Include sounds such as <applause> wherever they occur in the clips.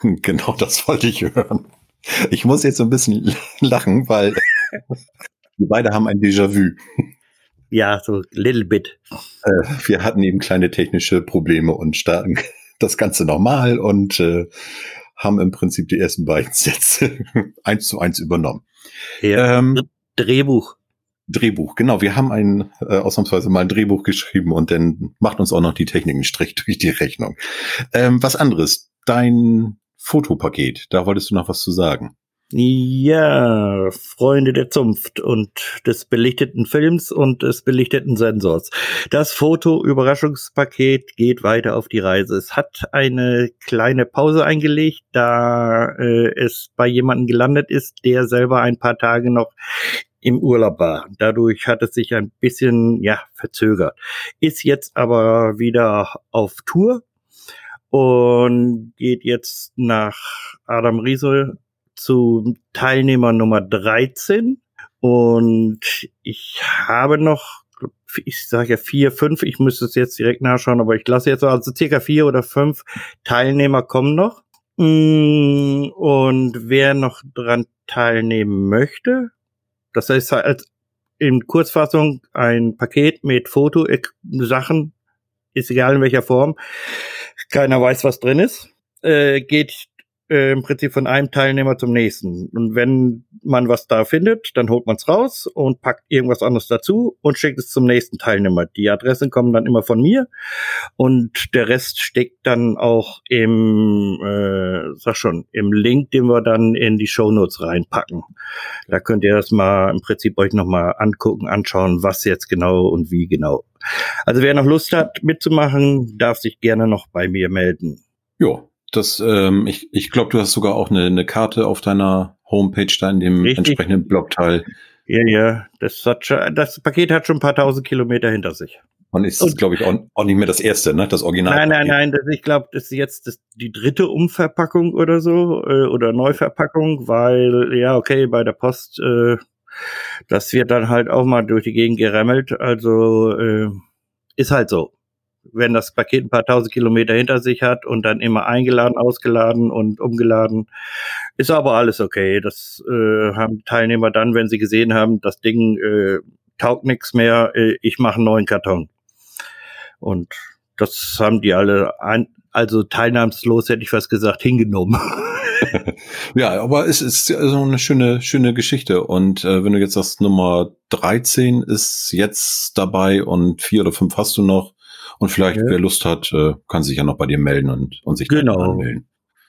<laughs> Genau das wollte ich hören. Ich muss jetzt so ein bisschen <laughs> lachen, weil <laughs> wir beide haben ein Déjà-vu. Ja, so little bit. Äh, wir hatten eben kleine technische Probleme und starten das Ganze normal und äh, haben im Prinzip die ersten beiden Sätze eins zu eins übernommen. Ja, ähm, Drehbuch. Drehbuch, genau. Wir haben ein äh, ausnahmsweise mal ein Drehbuch geschrieben und dann macht uns auch noch die Technik einen Strich durch die Rechnung. Ähm, was anderes. Dein Fotopaket, da wolltest du noch was zu sagen. Ja, Freunde der Zunft und des belichteten Films und des belichteten Sensors. Das Foto-Überraschungspaket geht weiter auf die Reise. Es hat eine kleine Pause eingelegt, da äh, es bei jemandem gelandet ist, der selber ein paar Tage noch im Urlaub war. Dadurch hat es sich ein bisschen, ja, verzögert. Ist jetzt aber wieder auf Tour und geht jetzt nach Adam Riesel zu Teilnehmer Nummer 13. Und ich habe noch, ich sage ja vier, fünf, ich müsste es jetzt direkt nachschauen, aber ich lasse jetzt also circa vier oder fünf Teilnehmer kommen noch. Mm, und wer noch dran teilnehmen möchte, das heißt halt in Kurzfassung ein Paket mit Foto-Sachen, ist egal in welcher Form, keiner weiß, was drin ist, äh, geht äh, im Prinzip von einem Teilnehmer zum nächsten. Und wenn man was da findet, dann holt man es raus und packt irgendwas anderes dazu und schickt es zum nächsten Teilnehmer. Die Adressen kommen dann immer von mir und der Rest steckt dann auch im, äh, sag schon, im Link, den wir dann in die Show Notes reinpacken. Da könnt ihr das mal im Prinzip euch nochmal angucken, anschauen, was jetzt genau und wie genau. Also wer noch Lust hat mitzumachen, darf sich gerne noch bei mir melden. Ja, das, ähm, ich, ich glaube, du hast sogar auch eine, eine Karte auf deiner Homepage da in dem Richtig. entsprechenden Blogteil. Ja, ja, das, hat schon, das Paket hat schon ein paar tausend Kilometer hinter sich. Und ist, glaube ich, auch, auch, nicht mehr das erste, ne? Das Original. Nein, nein, nein. Das, ich glaube, das ist jetzt das, die dritte Umverpackung oder so äh, oder Neuverpackung, weil ja, okay, bei der Post, äh, das wird dann halt auch mal durch die Gegend geremmelt. Also äh, ist halt so wenn das Paket ein paar tausend Kilometer hinter sich hat und dann immer eingeladen, ausgeladen und umgeladen, ist aber alles okay. Das äh, haben Teilnehmer dann, wenn sie gesehen haben, das Ding äh, taugt nichts mehr, äh, ich mache einen neuen Karton. Und das haben die alle, ein, also teilnahmslos hätte ich was gesagt, hingenommen. <laughs> <laughs> ja, aber es ist so eine schöne, schöne Geschichte. Und äh, wenn du jetzt sagst, Nummer 13 ist jetzt dabei und vier oder fünf hast du noch, und vielleicht, ja. wer Lust hat, äh, kann sich ja noch bei dir melden und, und sich genau. anmelden.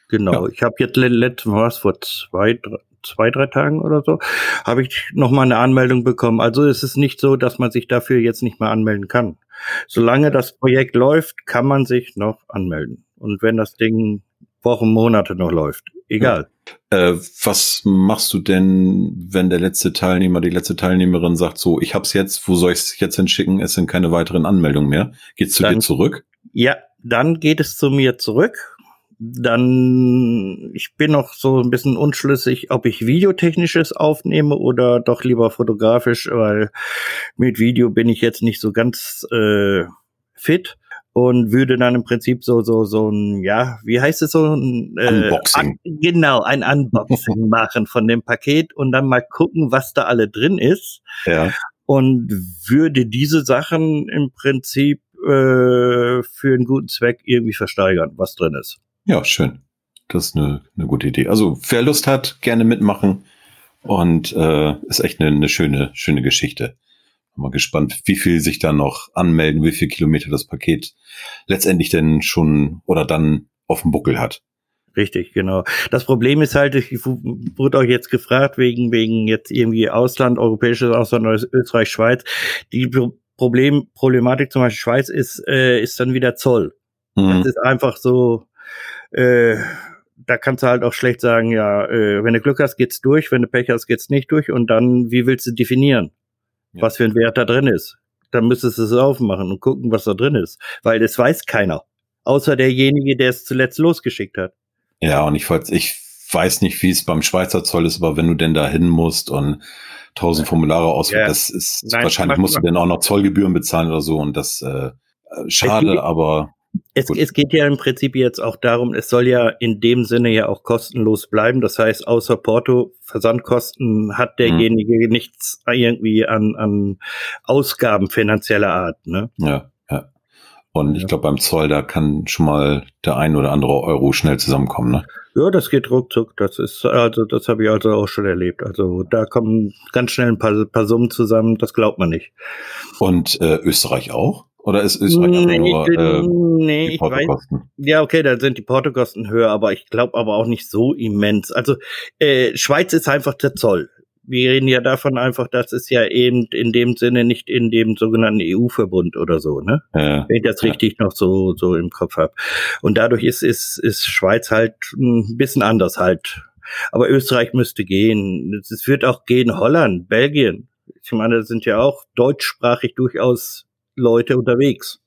Genau. Ja. Ich habe jetzt letzten was vor zwei, drei, zwei, drei Tagen oder so, habe ich noch mal eine Anmeldung bekommen. Also es ist nicht so, dass man sich dafür jetzt nicht mehr anmelden kann. Solange das Projekt läuft, kann man sich noch anmelden. Und wenn das Ding Wochen, Monate noch läuft, egal. Äh, was machst du denn, wenn der letzte Teilnehmer, die letzte Teilnehmerin sagt, so, ich hab's jetzt, wo soll ich es jetzt hinschicken? Es sind keine weiteren Anmeldungen mehr. Geht's zu dann, dir zurück? Ja, dann geht es zu mir zurück. Dann, ich bin noch so ein bisschen unschlüssig, ob ich videotechnisches aufnehme oder doch lieber fotografisch, weil mit Video bin ich jetzt nicht so ganz äh, fit und würde dann im Prinzip so so so ein ja wie heißt es so? Ein äh, Unboxing. Un genau ein Unboxing <laughs> machen von dem Paket und dann mal gucken was da alle drin ist. Ja. und würde diese Sachen im Prinzip äh, für einen guten Zweck irgendwie versteigern was drin ist. Ja schön. Das ist eine, eine gute Idee. Also wer Lust hat gerne mitmachen. Und äh, ist echt eine, eine schöne schöne Geschichte Mal gespannt, wie viel sich da noch anmelden, wie viel Kilometer das Paket letztendlich denn schon oder dann auf dem Buckel hat. Richtig, genau. Das Problem ist halt, ich wurde euch jetzt gefragt, wegen, wegen jetzt irgendwie Ausland, europäisches Ausland, Österreich, Schweiz. Die Problem, Problematik zum Beispiel Schweiz ist, äh, ist dann wieder Zoll. Mhm. Das ist einfach so, äh, da kannst du halt auch schlecht sagen, ja, äh, wenn du Glück hast, geht's durch, wenn du Pech hast, geht's nicht durch und dann, wie willst du definieren, ja. was für ein Wert da drin ist? Dann müsstest du es aufmachen und gucken, was da drin ist, weil das weiß keiner, außer derjenige, der es zuletzt losgeschickt hat. Ja, und ich, ich weiß nicht, wie es beim Schweizer Zoll ist, aber wenn du denn da hin musst und tausend Formulare ausfüllen, ja. das ist Nein, wahrscheinlich musst du dann auch noch Zollgebühren bezahlen oder so und das äh, schade, aber es, es, geht ja im Prinzip jetzt auch darum, es soll ja in dem Sinne ja auch kostenlos bleiben. Das heißt, außer Porto, Versandkosten hat derjenige mhm. nichts irgendwie an, an Ausgaben finanzieller Art. Ne? Ja, ja. Und ja. ich glaube, beim Zoll, da kann schon mal der ein oder andere Euro schnell zusammenkommen. Ne? Ja, das geht ruckzuck. Das ist, also, das habe ich also auch schon erlebt. Also da kommen ganz schnell ein paar, paar Summen zusammen, das glaubt man nicht. Und äh, Österreich auch? Oder ist Österreich nee, nur äh, nee, ich weiß, Ja, okay, da sind die Portokosten höher, aber ich glaube aber auch nicht so immens. Also äh, Schweiz ist einfach der Zoll. Wir reden ja davon einfach, das ist ja eben in dem Sinne nicht in dem sogenannten EU-Verbund oder so, ne? Ja, Wenn ich das ja. richtig noch so so im Kopf habe. Und dadurch ist ist ist Schweiz halt ein bisschen anders halt. Aber Österreich müsste gehen. Es wird auch gehen Holland, Belgien. Ich meine, das sind ja auch deutschsprachig durchaus Leute unterwegs.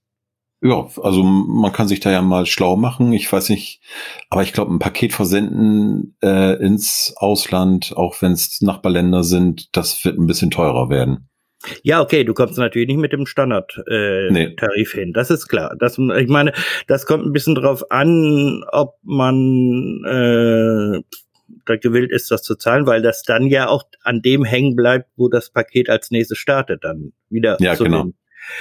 Ja, also man kann sich da ja mal schlau machen. Ich weiß nicht, aber ich glaube, ein Paket versenden äh, ins Ausland, auch wenn es Nachbarländer sind, das wird ein bisschen teurer werden. Ja, okay, du kommst natürlich nicht mit dem Standardtarif äh, nee. Tarif hin. Das ist klar. Das, ich meine, das kommt ein bisschen drauf an, ob man äh, da gewillt ist, das zu zahlen, weil das dann ja auch an dem hängen bleibt, wo das Paket als nächstes startet, dann wieder ja, zu genau. den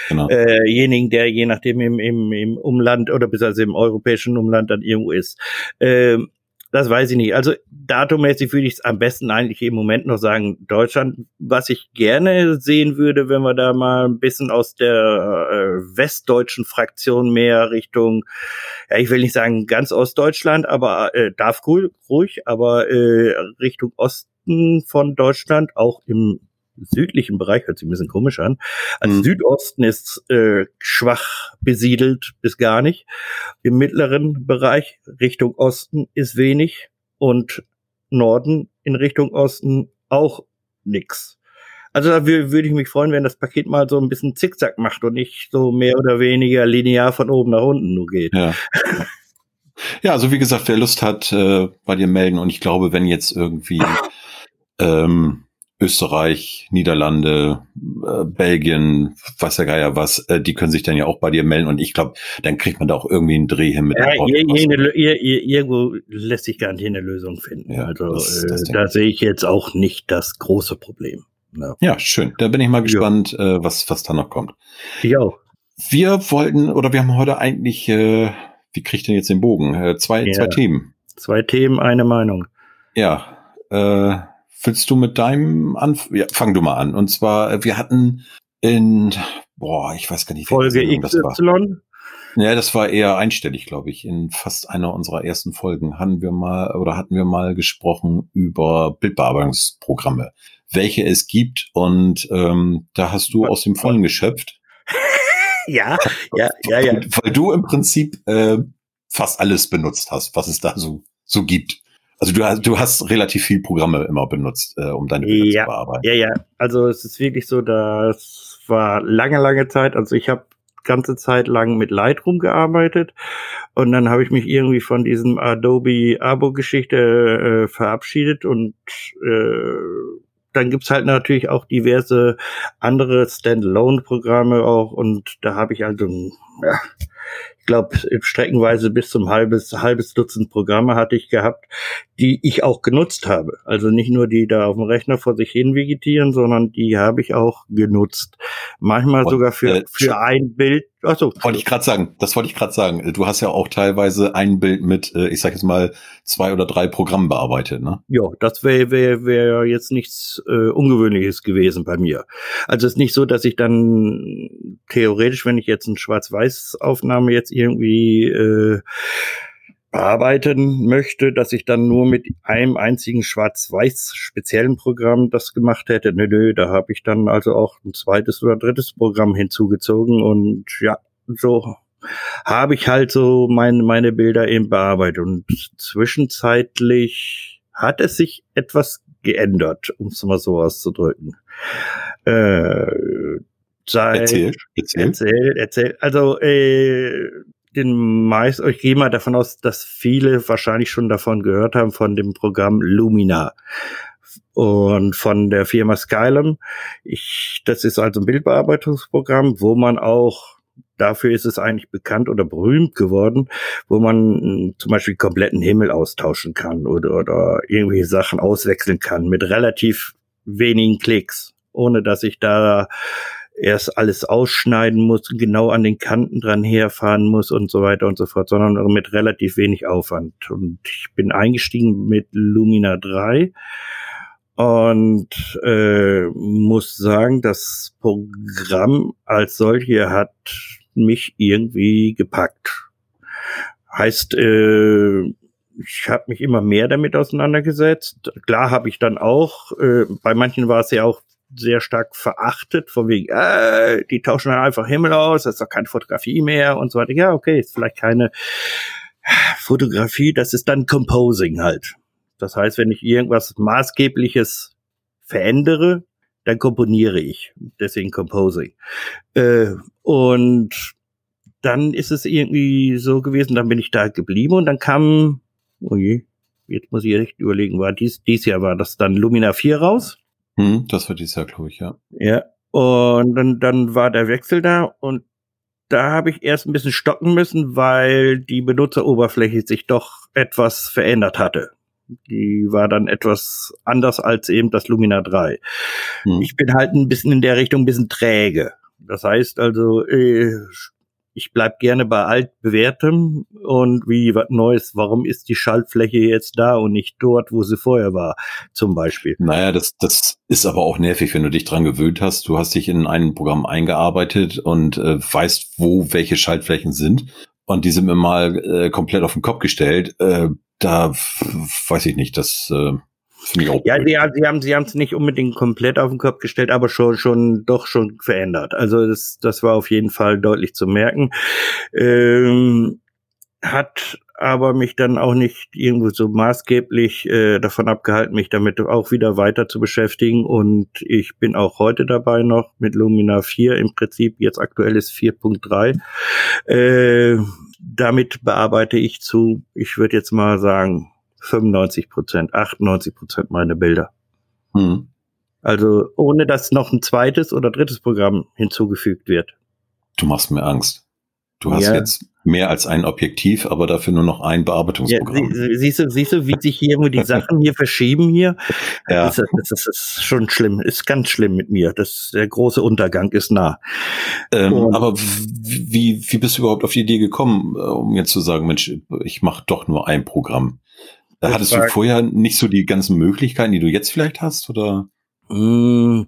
genau. äh, der je nachdem im, im, im Umland oder bis also im europäischen Umland dann irgendwo ist. Ähm, das weiß ich nicht. Also datummäßig würde ich es am besten eigentlich im Moment noch sagen Deutschland. Was ich gerne sehen würde, wenn wir da mal ein bisschen aus der äh, westdeutschen Fraktion mehr Richtung, ja, ich will nicht sagen ganz Ostdeutschland, aber äh, darf ruhig, aber äh, Richtung Osten von Deutschland, auch im südlichen Bereich, hört sich ein bisschen komisch an. Also mhm. Südosten ist äh, schwach besiedelt bis gar nicht. Im mittleren Bereich Richtung Osten ist wenig und Norden in Richtung Osten auch nix. Also da würde ich mich freuen, wenn das Paket mal so ein bisschen zickzack macht und nicht so mehr oder weniger linear von oben nach unten nur geht. Ja. <laughs> Ja, also wie gesagt, wer Lust hat, äh, bei dir melden. Und ich glaube, wenn jetzt irgendwie <laughs> ähm, Österreich, Niederlande, äh, Belgien, was der Geier was, äh, die können sich dann ja auch bei dir melden und ich glaube, dann kriegt man da auch irgendwie einen Dreh hin mit ja, Irgendwo lässt sich gar nicht eine Lösung finden. Ja, also das, das äh, da sehe ich jetzt auch nicht das große Problem. Ja, ja schön. Da bin ich mal gespannt, ja. äh, was, was da noch kommt. Ich auch. Wir wollten, oder wir haben heute eigentlich, äh, wie kriegt denn jetzt den Bogen? Äh, zwei, zwei Themen. Zwei Themen, eine Meinung. Ja, äh, Willst du mit deinem anfangen? Ja, fang du mal an. Und zwar, äh, wir hatten in, boah, ich weiß gar nicht, Folge XY? Das war. Ja, das war eher einstellig, glaube ich. In fast einer unserer ersten Folgen hatten wir mal oder hatten wir mal gesprochen über Bildbearbeitungsprogramme, welche es gibt. Und ähm, da hast du aus dem Vollen geschöpft. <laughs> ja, ja, ja, ja. Weil du im Prinzip äh, fast alles benutzt hast, was es da so, so gibt. Also du hast, du hast relativ viel Programme immer benutzt, äh, um deine Bilder ja, zu bearbeiten. Ja, ja. Also es ist wirklich so, das war lange, lange Zeit. Also ich habe ganze Zeit lang mit Lightroom gearbeitet und dann habe ich mich irgendwie von diesem Adobe Abo-Geschichte äh, verabschiedet und äh, dann gibt's halt natürlich auch diverse andere Standalone-Programme auch und da habe ich also ja, glaube, streckenweise bis zum halbes, halbes Dutzend Programme hatte ich gehabt, die ich auch genutzt habe. Also nicht nur die da auf dem Rechner vor sich hin vegetieren, sondern die habe ich auch genutzt. Manchmal Und, sogar für, äh, für ein Bild Achso. Wollte ich gerade sagen, das wollte ich gerade sagen. Du hast ja auch teilweise ein Bild mit, äh, ich sag jetzt mal, zwei oder drei Programmen bearbeitet, ne? Ja, das wäre wär, wär jetzt nichts äh, Ungewöhnliches gewesen bei mir. Also es ist nicht so, dass ich dann theoretisch, wenn ich jetzt eine Schwarz-Weiß-Aufnahme jetzt irgendwie äh, bearbeiten möchte, dass ich dann nur mit einem einzigen schwarz-weiß speziellen Programm das gemacht hätte. Nö, nö, da habe ich dann also auch ein zweites oder drittes Programm hinzugezogen und ja, so habe ich halt so meine, meine Bilder eben bearbeitet. Und zwischenzeitlich hat es sich etwas geändert, um es mal so auszudrücken. Äh, seit, erzähl, erzähl. Erzähl, erzähl. Also, äh, den meist, ich gehe mal davon aus, dass viele wahrscheinlich schon davon gehört haben, von dem Programm Lumina und von der Firma Skylum. Ich, das ist also ein Bildbearbeitungsprogramm, wo man auch dafür ist es eigentlich bekannt oder berühmt geworden, wo man zum Beispiel kompletten Himmel austauschen kann oder, oder irgendwelche Sachen auswechseln kann mit relativ wenigen Klicks, ohne dass ich da erst alles ausschneiden muss, genau an den Kanten dran herfahren muss und so weiter und so fort, sondern mit relativ wenig Aufwand. Und ich bin eingestiegen mit Lumina 3 und äh, muss sagen, das Programm als solche hat mich irgendwie gepackt. Heißt, äh, ich habe mich immer mehr damit auseinandergesetzt. Klar habe ich dann auch, äh, bei manchen war es ja auch sehr stark verachtet, von wegen, äh, die tauschen dann einfach Himmel aus, das ist doch keine Fotografie mehr und so weiter. Ja, okay, ist vielleicht keine Fotografie, das ist dann Composing halt. Das heißt, wenn ich irgendwas Maßgebliches verändere, dann komponiere ich. Deswegen Composing. Äh, und dann ist es irgendwie so gewesen, dann bin ich da geblieben und dann kam, oh je, jetzt muss ich echt überlegen, war dies, dies Jahr war das dann Lumina 4 raus. Hm, das war dieses Jahr, glaube ich, ja. Ja. Und dann, dann war der Wechsel da und da habe ich erst ein bisschen stocken müssen, weil die Benutzeroberfläche sich doch etwas verändert hatte. Die war dann etwas anders als eben das Lumina 3. Hm. Ich bin halt ein bisschen in der Richtung ein bisschen träge. Das heißt also, äh, ich bleib gerne bei altbewährtem und wie was Neues, warum ist die Schaltfläche jetzt da und nicht dort, wo sie vorher war, zum Beispiel. Naja, das, das ist aber auch nervig, wenn du dich dran gewöhnt hast. Du hast dich in ein Programm eingearbeitet und äh, weißt, wo welche Schaltflächen sind. Und die sind mir mal äh, komplett auf den Kopf gestellt. Äh, da weiß ich nicht, das äh, Ja, sie, sie haben sie haben es nicht unbedingt komplett auf den Kopf gestellt, aber schon schon doch schon verändert. Also das das war auf jeden Fall deutlich zu merken. Ähm, hat aber mich dann auch nicht irgendwo so maßgeblich äh, davon abgehalten, mich damit auch wieder weiter zu beschäftigen. Und ich bin auch heute dabei noch mit Lumina 4 im Prinzip, jetzt aktuell ist 4.3. Äh, damit bearbeite ich zu, ich würde jetzt mal sagen, 95 Prozent, 98 Prozent meine Bilder. Hm. Also ohne dass noch ein zweites oder drittes Programm hinzugefügt wird. Du machst mir Angst. Du hast ja. jetzt mehr als ein Objektiv, aber dafür nur noch ein Bearbeitungsprogramm. Ja, siehst du, siehst du, wie sich hier immer die Sachen hier verschieben hier? Ja. Das, ist, das ist schon schlimm, ist ganz schlimm mit mir. Das, der große Untergang ist nah. Ähm, aber wie, wie bist du überhaupt auf die Idee gekommen, äh, um jetzt zu sagen, Mensch, ich mache doch nur ein Programm? Das Hattest du vorher nicht so die ganzen Möglichkeiten, die du jetzt vielleicht hast, oder? Mm,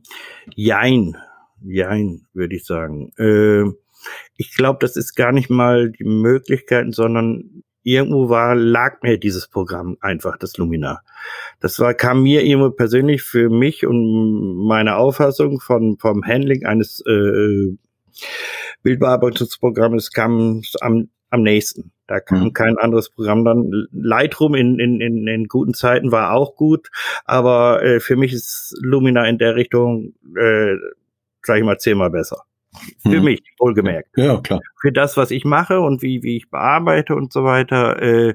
jein, jein, würde ich sagen. Äh, ich glaube, das ist gar nicht mal die Möglichkeiten, sondern irgendwo war, lag mir dieses Programm einfach, das Lumina. Das war, kam mir irgendwo persönlich für mich und meine Auffassung von, vom Handling eines äh, Bildbearbeitungsprogrammes kam am, am nächsten. Da kam mhm. kein anderes Programm dann. Lightroom in, in, in, in guten Zeiten war auch gut, aber äh, für mich ist Lumina in der Richtung, äh, sag ich mal, zehnmal besser. Für hm. mich, wohlgemerkt. Ja, klar. Für das, was ich mache und wie, wie ich bearbeite und so weiter. Äh,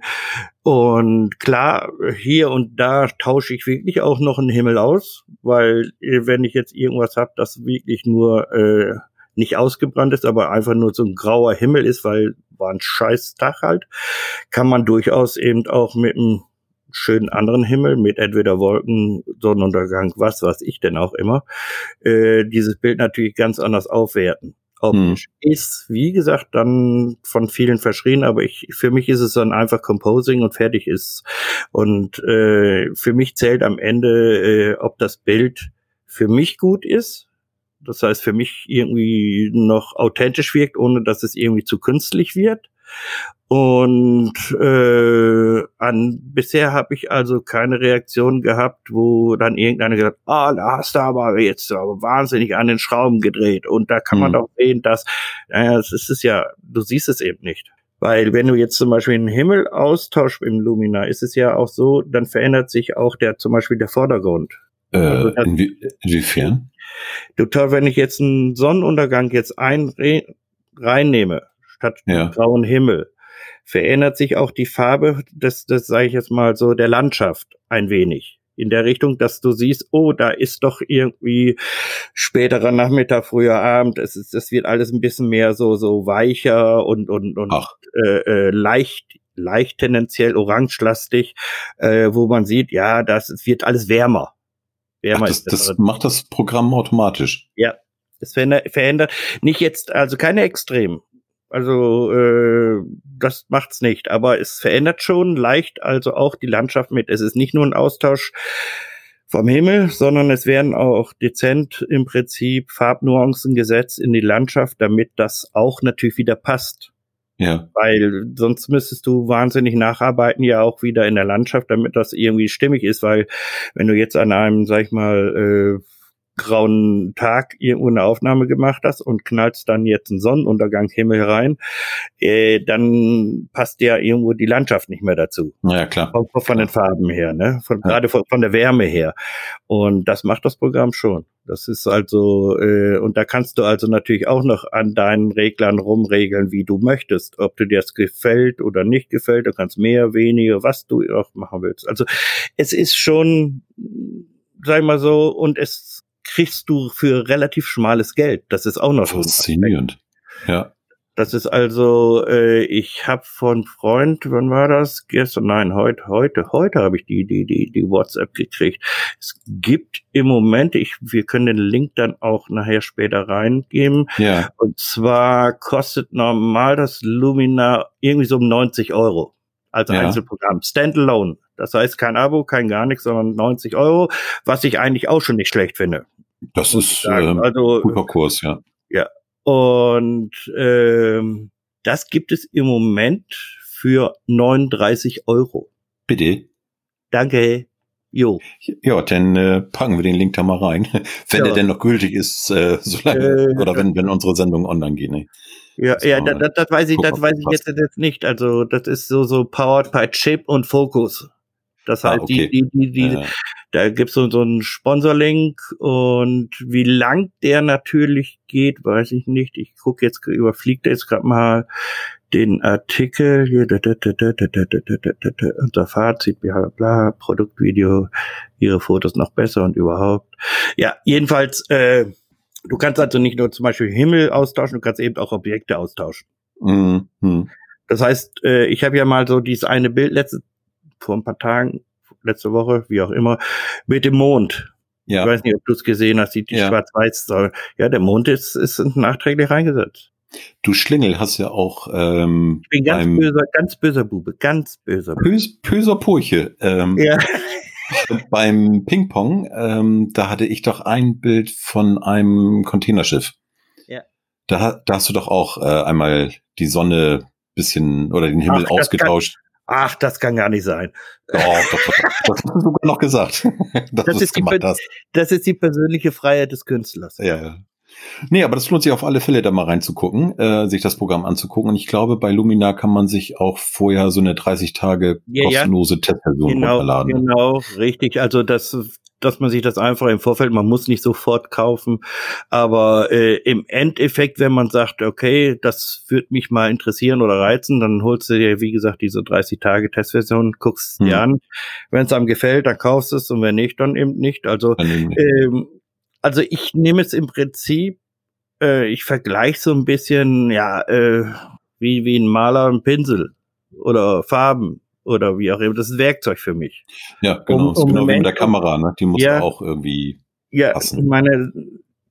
und klar, hier und da tausche ich wirklich auch noch einen Himmel aus, weil äh, wenn ich jetzt irgendwas habe, das wirklich nur äh, nicht ausgebrannt ist, aber einfach nur so ein grauer Himmel ist, weil war ein scheiß Tag halt, kann man durchaus eben auch mit einem schönen anderen Himmel mit entweder Wolken, Sonnenuntergang, was weiß ich denn auch immer, äh, dieses Bild natürlich ganz anders aufwerten. Optisch. Hm. Ist, wie gesagt, dann von vielen verschrien, aber ich, für mich ist es dann einfach Composing und fertig ist. Und äh, für mich zählt am Ende, äh, ob das Bild für mich gut ist. Das heißt, für mich irgendwie noch authentisch wirkt, ohne dass es irgendwie zu künstlich wird Und äh, an bisher habe ich also keine Reaktion gehabt, wo dann irgendeiner gesagt, ah, da hast du aber jetzt aber wahnsinnig an den Schrauben gedreht. Und da kann man Hm. doch sehen, dass, naja, es ist es ja, du siehst es eben nicht. Weil wenn du jetzt zum Beispiel den Himmel austauschst im Lumina, ist es ja auch so, dann verändert sich auch der zum Beispiel der Vordergrund. Äh, Also das- inwie inwiefern? Toll, wenn ich jetzt einen Sonnenuntergang jetzt ein reinnehme, statt Ja. grauen Himmel, verändert sich auch die Farbe des, das sage ich jetzt mal so, der Landschaft ein wenig. In der Richtung, dass du siehst, oh, da ist doch irgendwie späterer Nachmittag, früher Abend, es ist, es wird alles ein bisschen mehr so, so weicher und, und, und Ach, äh, äh, leicht, leicht tendenziell orangelastig, äh, wo man sieht, ja, das es wird alles wärmer. Ach Wärmer das, ist das das macht das Programm automatisch. es verändert, verändert nicht jetzt, also keine Extrem. Also äh, das macht's nicht, aber es verändert schon leicht also auch die Landschaft mit. Es ist nicht nur ein Austausch vom Himmel, sondern es werden auch dezent im Prinzip Farbnuancen gesetzt in die Landschaft, damit das auch natürlich wieder passt. Ja. Weil sonst müsstest du wahnsinnig nacharbeiten, ja auch wieder in der Landschaft, damit das irgendwie stimmig ist, weil wenn du jetzt an einem, sag ich mal, äh, grauen Tag irgendwo eine Aufnahme gemacht hast und knallst dann jetzt einen Sonnenuntergangshimmel rein, äh, dann passt ja irgendwo die Landschaft nicht mehr dazu. Ja, klar. Von, von den Farben her, ne? Von, Ja. Gerade von, von der Wärme her. Und das macht das Programm schon. Das ist also, äh, und da kannst du also natürlich auch noch an deinen Reglern rumregeln, wie du möchtest. Ob dir das gefällt oder nicht gefällt. Du kannst mehr, weniger, was du auch machen willst. Also es ist schon, sag ich mal so, und es kriegst du für relativ schmales Geld. Das ist auch noch. Faszinierend. Ja. Das ist also, äh, ich habe von Freund, wann war das? Gestern, nein, heute, heute, heute habe ich die, die, die, die WhatsApp gekriegt. Es gibt im Moment, ich, wir können den Link dann auch nachher später reingeben. Ja. Und zwar kostet normal das Lumina irgendwie so um 90 Euro als Ja. Einzelprogramm. Standalone. Das heißt kein Abo, kein gar nichts, sondern 90 Euro, was ich eigentlich auch schon nicht schlecht finde. Das ist sagen. ähm, also guter Kurs, ja. Und ähm, das gibt es im Moment für 39 Euro. Bitte. Danke. Jo. Ja, dann äh, packen wir den Link da mal rein. <laughs> Wenn Ja. der denn noch gültig ist, äh, <laughs> solange, Äh, oder wenn, wenn unsere Sendung online geht. Ne? Ja, Das ja, das, das, weiß ich, das weiß ich jetzt, jetzt nicht. Also das ist so so powered by Chip und Focus. Das Ah, heißt, okay. die, die, die, die, Äh, da gibt's so, so einen Sponsorlink und wie lang der natürlich geht, weiß ich nicht. Ich gucke jetzt, überfliegt jetzt gerade mal den Artikel hier, da, da, da, da, da, da, da, da, da, da, unser Fazit, bla, bla, bla, Produktvideo, ihre Fotos noch besser und überhaupt. Ja, jedenfalls, äh, du kannst also nicht nur zum Beispiel Himmel austauschen, du kannst eben auch Objekte austauschen. mm. Das heißt, äh, ich habe ja mal so dieses eine Bild letzte, vor ein paar Tagen, letzte Woche, wie auch immer, mit dem Mond. Ich Ja, weiß nicht, ob du es gesehen hast, die, die Ja. schwarz-weiß. Ja, der Mond ist, ist nachträglich reingesetzt. du Schlingel hast ja auch ähm, Ich bin ganz beim böser, ganz böser Bube, ganz böser Bube. Pös, Pöser Purche. Ähm, Ja, Beim Ping-Pong, ähm, da hatte ich doch ein Bild von einem Containerschiff. Ja. Da, da hast du doch auch äh, einmal die Sonne bisschen oder den Himmel Ach, das ausgetauscht. Ach, das kann gar nicht sein. Doch, doch, doch. Das hast du sogar noch gesagt, <laughs> Das ist die. Das ist die persönliche Freiheit des Künstlers. Ja, ja. Nee, aber das lohnt sich auf alle Fälle, da mal reinzugucken, äh, sich das Programm anzugucken. Und ich glaube, bei Lumina kann man sich auch vorher so eine 30 Tage Ja, ja. kostenlose Testversion Genau, runterladen. genau, richtig. Also das, dass man sich das einfach im Vorfeld, man muss nicht sofort kaufen, aber äh, im Endeffekt, wenn man sagt, okay, das würde mich mal interessieren oder reizen, dann holst du dir, wie gesagt, diese 30 Tage Testversion, guckst Hm. dir an. Wenn es einem gefällt, dann kaufst du es und wenn nicht, dann eben nicht. Also ähm, also ich nehme es im Prinzip, äh, ich vergleiche so ein bisschen, ja, äh, wie, wie ein Maler ein Pinsel oder Farben oder wie auch immer. Das ist ein Werkzeug für mich. ja, genau. um- ist um genau wie mit der Kamera, ne? Die muss Ja. auch irgendwie. Ja, Passen. ich meine,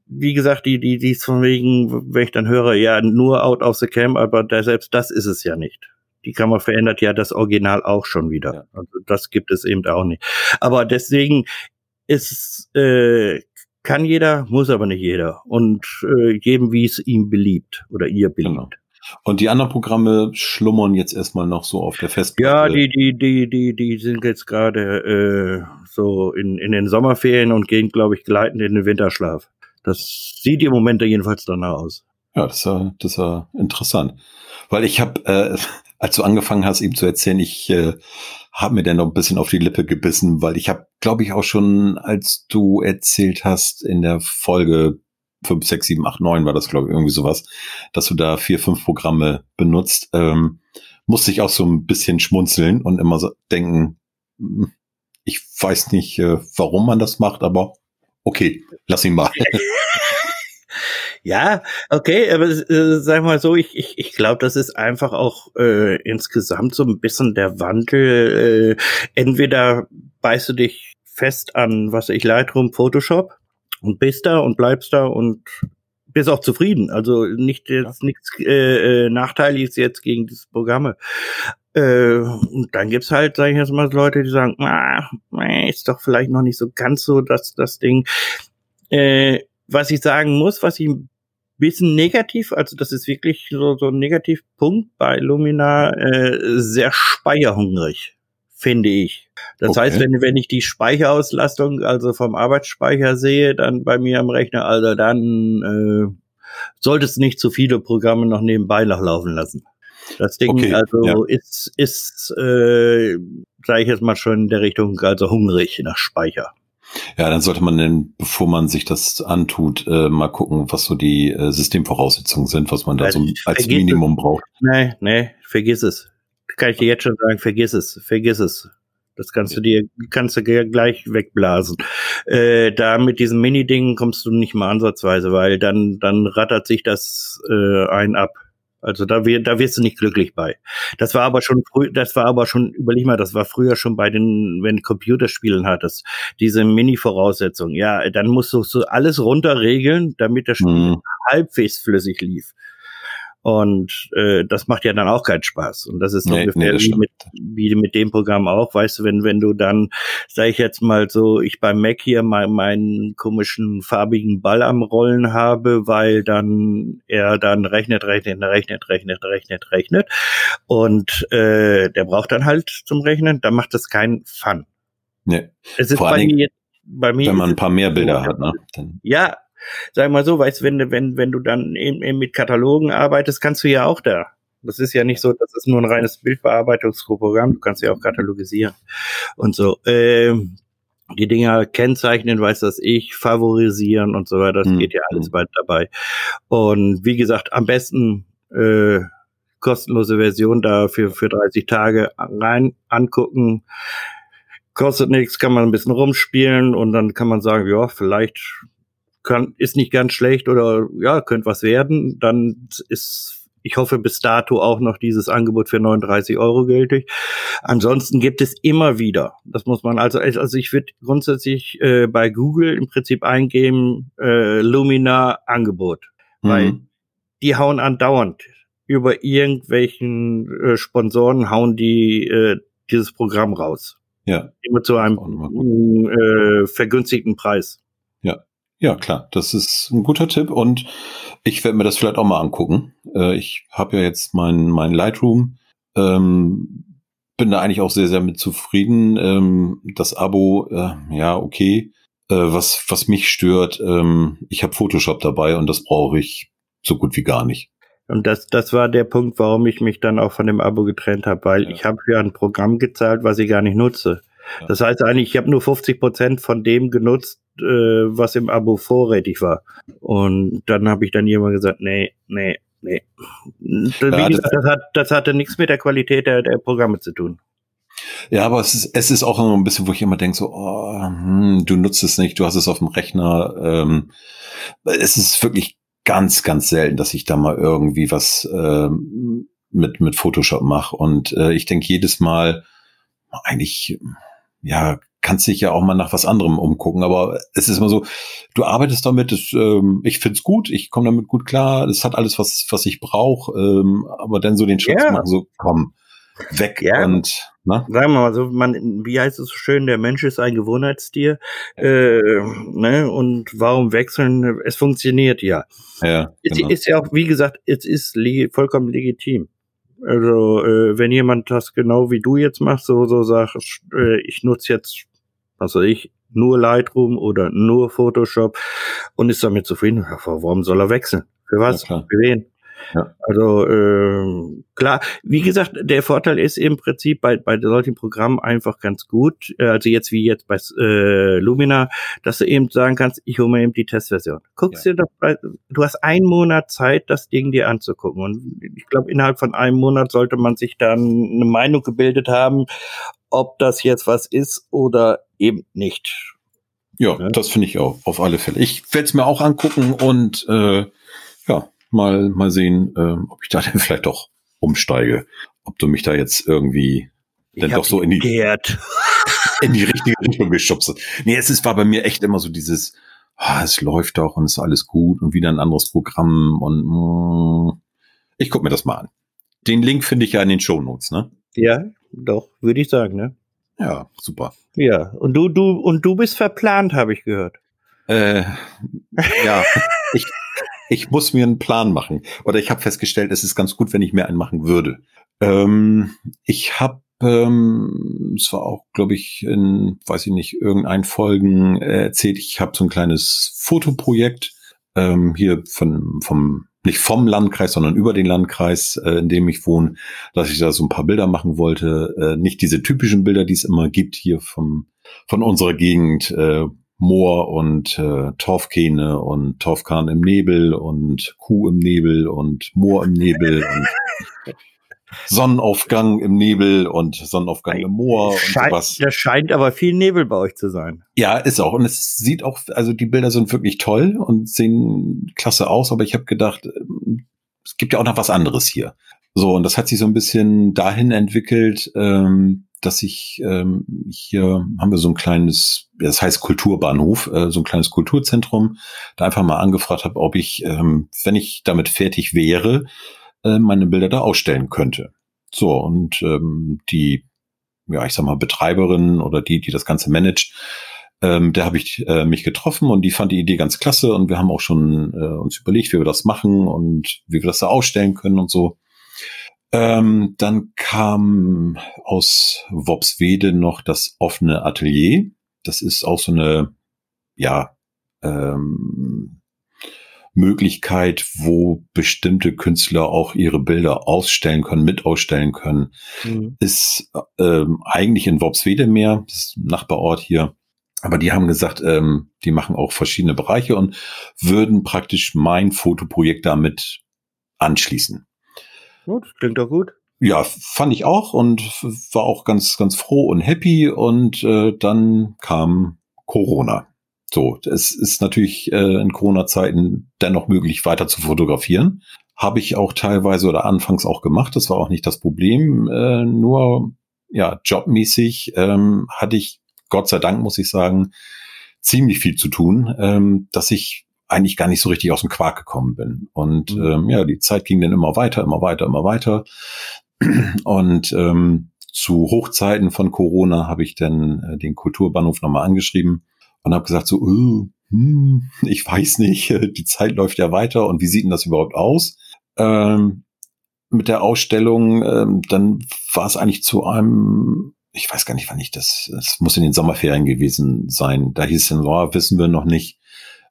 wie gesagt, die, die, die ist von wegen, wenn ich dann höre, ja, nur out of the cam, aber da, selbst das ist es ja nicht. Die Kamera verändert ja das Original auch schon wieder. Ja. Also das gibt es eben auch nicht. Aber deswegen ist, äh, kann jeder, muss aber nicht jeder. Und äh, jedem, wie es ihm beliebt oder ihr beliebt. Genau. Und die anderen Programme schlummern jetzt erstmal noch so auf der Festplatte. Ja, die, die, die, die, die sind jetzt gerade äh, so in, in den Sommerferien und gehen, glaube ich, gleitend in den Winterschlaf. Das sieht im Moment jedenfalls danach aus. Ja, das ist ja, das ist ja interessant. Weil ich habe, äh, <laughs> als du angefangen hast, ihm zu erzählen, ich äh, habe mir dann noch ein bisschen auf die Lippe gebissen, weil ich habe, glaube ich, auch schon, als du erzählt hast in der Folge 5, 6, 7, 8, 9 war das, glaube ich, irgendwie sowas, dass du da vier, fünf Programme benutzt, ähm, musste ich auch so ein bisschen schmunzeln und immer so denken, hm, ich weiß nicht, äh, warum man das macht, aber okay, lass ihn mal. <laughs> Ja, okay, aber äh, sag mal so, ich, ich, ich glaube, das ist einfach auch äh, insgesamt so ein bisschen der Wandel. Äh, entweder beißt du dich fest an, was ich Lightroom, Photoshop und bist da und bleibst da und bist auch zufrieden. Also nicht jetzt ja. nichts äh, äh, Nachteiliges jetzt gegen diese Programme. Äh, und dann gibt's halt, sag ich jetzt mal, Leute, die sagen, ah, ist doch vielleicht noch nicht so ganz so das, das Ding. Äh, was ich sagen muss, was ich ein bisschen negativ, also das ist wirklich so, so ein Negativpunkt bei Lumina, äh, sehr speicherhungrig, finde ich. Das okay. heißt, wenn, wenn ich die Speicherauslastung also vom Arbeitsspeicher sehe, dann bei mir am Rechner, also dann äh, solltest du nicht zu viele Programme noch nebenbei noch laufen lassen. Das Ding okay, also ja. ist, ist äh, sage ich jetzt mal schon in der Richtung, also hungrig nach Speicher. Ja, dann sollte man denn, bevor man sich das antut, äh, mal gucken, was so die äh, Systemvoraussetzungen sind, was man da so als Minimum es. braucht. Nee, nee, vergiss es. Kann ich dir jetzt schon sagen, vergiss es, vergiss es. Das kannst du dir, kannst du gleich wegblasen. Äh, da mit diesem Mini-Ding kommst du nicht mal ansatzweise, weil dann, dann rattert sich das äh, ein ab. Also da, wir, da wirst du nicht glücklich bei. Das war aber schon früh, das war aber schon, überleg mal, das war früher schon bei den, wenn Computerspielen hattest, diese Mini-Voraussetzung. Ja, dann musst du so alles runterregeln, damit das Spiel mhm. halbwegs flüssig lief. Und äh, das macht ja dann auch keinen Spaß. Und das ist nee, ungefähr nee, wie, mit, wie mit dem Programm auch. Weißt du, wenn, wenn du dann, sag ich jetzt mal so, ich beim Mac hier mal meinen komischen farbigen Ball am Rollen habe, weil dann er dann rechnet, rechnet, rechnet, rechnet, rechnet, rechnet. Und äh, der braucht dann halt zum Rechnen, dann macht das keinen Fun. Nee. Es ist Vor bei mir, bei mir wenn man ein paar mehr Bilder hat, ne? Ja, sag mal so, weißt wenn du, wenn, wenn du dann eben, eben mit Katalogen arbeitest, kannst du ja auch da. Das ist ja nicht so, das ist nur ein reines Bildbearbeitungsprogramm, du kannst ja auch katalogisieren und so. Ähm, die Dinger kennzeichnen, weiß das ich, favorisieren und so weiter, das mhm. geht ja alles bald dabei. Und wie gesagt, am besten äh, kostenlose Version da für, für 30 Tage rein angucken. Kostet nichts, kann man ein bisschen rumspielen und dann kann man sagen, ja, vielleicht kann, ist nicht ganz schlecht oder ja, könnte was werden, dann ist ich hoffe bis dato auch noch dieses Angebot für 39 Euro gültig. Ansonsten gibt es immer wieder, das muss man also, also ich würde grundsätzlich äh, bei Google im Prinzip eingeben, äh, Lumina Angebot, mhm. weil die hauen andauernd über irgendwelchen äh, Sponsoren hauen die äh, dieses Programm raus. Ja. Immer zu einem äh, vergünstigten Preis. Ja, klar, das ist ein guter Tipp und ich werde mir das vielleicht auch mal angucken. Äh, ich habe ja jetzt mein, mein Lightroom, ähm, bin da eigentlich auch sehr, sehr mit zufrieden. Ähm, das Abo, äh, ja, okay. Äh, was, was mich stört, ähm, ich habe Photoshop dabei und das brauche ich so gut wie gar nicht. Und das, das war der Punkt, warum ich mich dann auch von dem Abo getrennt habe, weil ja. ich habe für ein Programm gezahlt, was ich gar nicht nutze. Ja. Das heißt eigentlich, ich habe nur 50 Prozent von dem genutzt, äh, was im Abo vorrätig war. Und dann habe ich dann jemand gesagt, nee, nee, nee. Wie ja, gesagt, das, hat, das hatte nichts mit der Qualität der, der Programme zu tun. Ja, aber es ist, es ist auch immer ein bisschen, wo ich immer denke, so, oh, hm, du nutzt es nicht, du hast es auf dem Rechner. Ähm, es ist wirklich ganz, ganz selten, dass ich da mal irgendwie was ähm, mit, mit Photoshop mache. Und äh, ich denke jedes Mal, eigentlich, ja, kannst dich ja auch mal nach was anderem umgucken. Aber es ist immer so, du arbeitest damit, das, ähm, ich find's gut, ich komme damit gut klar, es hat alles, was, was ich brauche, ähm, aber dann so den Schritt yeah. machen, so komm, weg ja. und ne? Sagen wir mal so, man, wie heißt es so schön, der Mensch ist ein Gewohnheitstier. Äh, ne? Und warum wechseln? Es funktioniert ja. Ja. Genau. Ist, ist ja auch, wie gesagt, es ist le vollkommen legitim. Also, äh, wenn jemand das genau wie du jetzt machst, so, so sagst, äh, ich nutze jetzt, was weiß ich, nur Lightroom oder nur Photoshop und ist damit zufrieden, warum soll er wechseln? Für was? Ja, Für wen? Ja. Also äh, klar, wie gesagt, der Vorteil ist im Prinzip bei, bei solchen Programmen einfach ganz gut, äh, also jetzt wie jetzt bei äh, Lumina, dass du eben sagen kannst, ich hole mir eben die Testversion. Guckst ja. dir doch, du hast einen Monat Zeit, das Ding dir anzugucken und ich glaube, innerhalb von einem Monat sollte man sich dann eine Meinung gebildet haben, ob das jetzt was ist oder eben nicht. Ja, ja. das finde ich auch, auf alle Fälle. Ich werde es mir auch angucken und äh, ja, mal, mal sehen, äh, ob ich da <laughs> dann vielleicht doch umsteige. Ob du mich da jetzt irgendwie dann doch so in die, <laughs> in die richtige Richtung geschubst hast. Nee, es ist, war bei mir echt immer so dieses, ah, es läuft doch und ist alles gut und wieder ein anderes Programm und mh, mm, ich guck mir das mal an. Den Link finde ich ja in den Show Notes, ne? Ja, doch, würde ich sagen, ne? Ja, super. Ja, und du, du, und du bist verplant, habe ich gehört. Äh, ja, <laughs> ich, ich muss mir einen Plan machen. Oder ich habe festgestellt, es ist ganz gut, wenn ich mir einen machen würde. Ähm, ich habe ähm, es war auch, glaube ich, in, weiß ich nicht, irgendein Folgen äh, erzählt, ich habe so ein kleines Fotoprojekt ähm, hier von, vom, nicht vom Landkreis, sondern über den Landkreis, äh, in dem ich wohne, dass ich da so ein paar Bilder machen wollte. Äh, nicht diese typischen Bilder, die es immer gibt hier vom, von unserer Gegend, äh, Moor und äh, Torfkähne und Torfkahn im Nebel und Kuh im Nebel und Moor im Nebel und <laughs> Sonnenaufgang im Nebel und Sonnenaufgang im Moor und scheint, sowas. Da scheint aber viel Nebel bei euch zu sein. Ja, ist auch. Und es sieht auch, also die Bilder sind wirklich toll und sehen klasse aus, aber ich habe gedacht, es gibt ja auch noch was anderes hier. So, und das hat sich so ein bisschen dahin entwickelt, ähm, dass ich ähm, hier haben wir so ein kleines, das heißt Kulturbahnhof, äh, so ein kleines Kulturzentrum, da einfach mal angefragt habe, ob ich, ähm, wenn ich damit fertig wäre, äh, meine Bilder da ausstellen könnte. So, und ähm, die, ja, ich sag mal, Betreiberin oder die, die das Ganze managt, ähm, der habe ich äh, mich getroffen und die fand die Idee ganz klasse und wir haben auch schon äh, uns überlegt, wie wir das machen und wie wir das da ausstellen können und so. Ähm, dann kam aus Wobswede noch das offene Atelier. Das ist auch so eine, ja, ähm, Möglichkeit, wo bestimmte Künstler auch ihre Bilder ausstellen können, mit ausstellen können. Mhm. Ist ähm, eigentlich in Worpswede mehr, das ist ein Nachbarort hier. Aber die haben gesagt, ähm, die machen auch verschiedene Bereiche und würden praktisch mein Fotoprojekt damit anschließen. Gut, klingt doch gut. Ja, fand ich auch und war auch ganz, ganz froh und happy. Und äh, dann kam Corona. So, es ist natürlich äh, in Corona-Zeiten dennoch möglich, weiter zu fotografieren. Habe ich auch teilweise oder anfangs auch gemacht. Das war auch nicht das Problem. Äh, nur ja, jobmäßig ähm, hatte ich, Gott sei Dank, muss ich sagen, ziemlich viel zu tun, ähm, dass ich eigentlich gar nicht so richtig aus dem Quark gekommen bin. Und mhm. ähm, ja, die Zeit ging dann immer weiter, immer weiter, immer weiter. Und ähm, zu Hochzeiten von Corona habe ich dann äh, den Kulturbahnhof nochmal angeschrieben und habe gesagt so, uh, hm, ich weiß nicht, <laughs> die Zeit läuft ja weiter und wie sieht denn das überhaupt aus? Ähm, mit der Ausstellung, ähm, dann war es eigentlich zu einem, ich weiß gar nicht, wann ich das, es muss in den Sommerferien gewesen sein. Da hieß es dann, oh, wissen wir noch nicht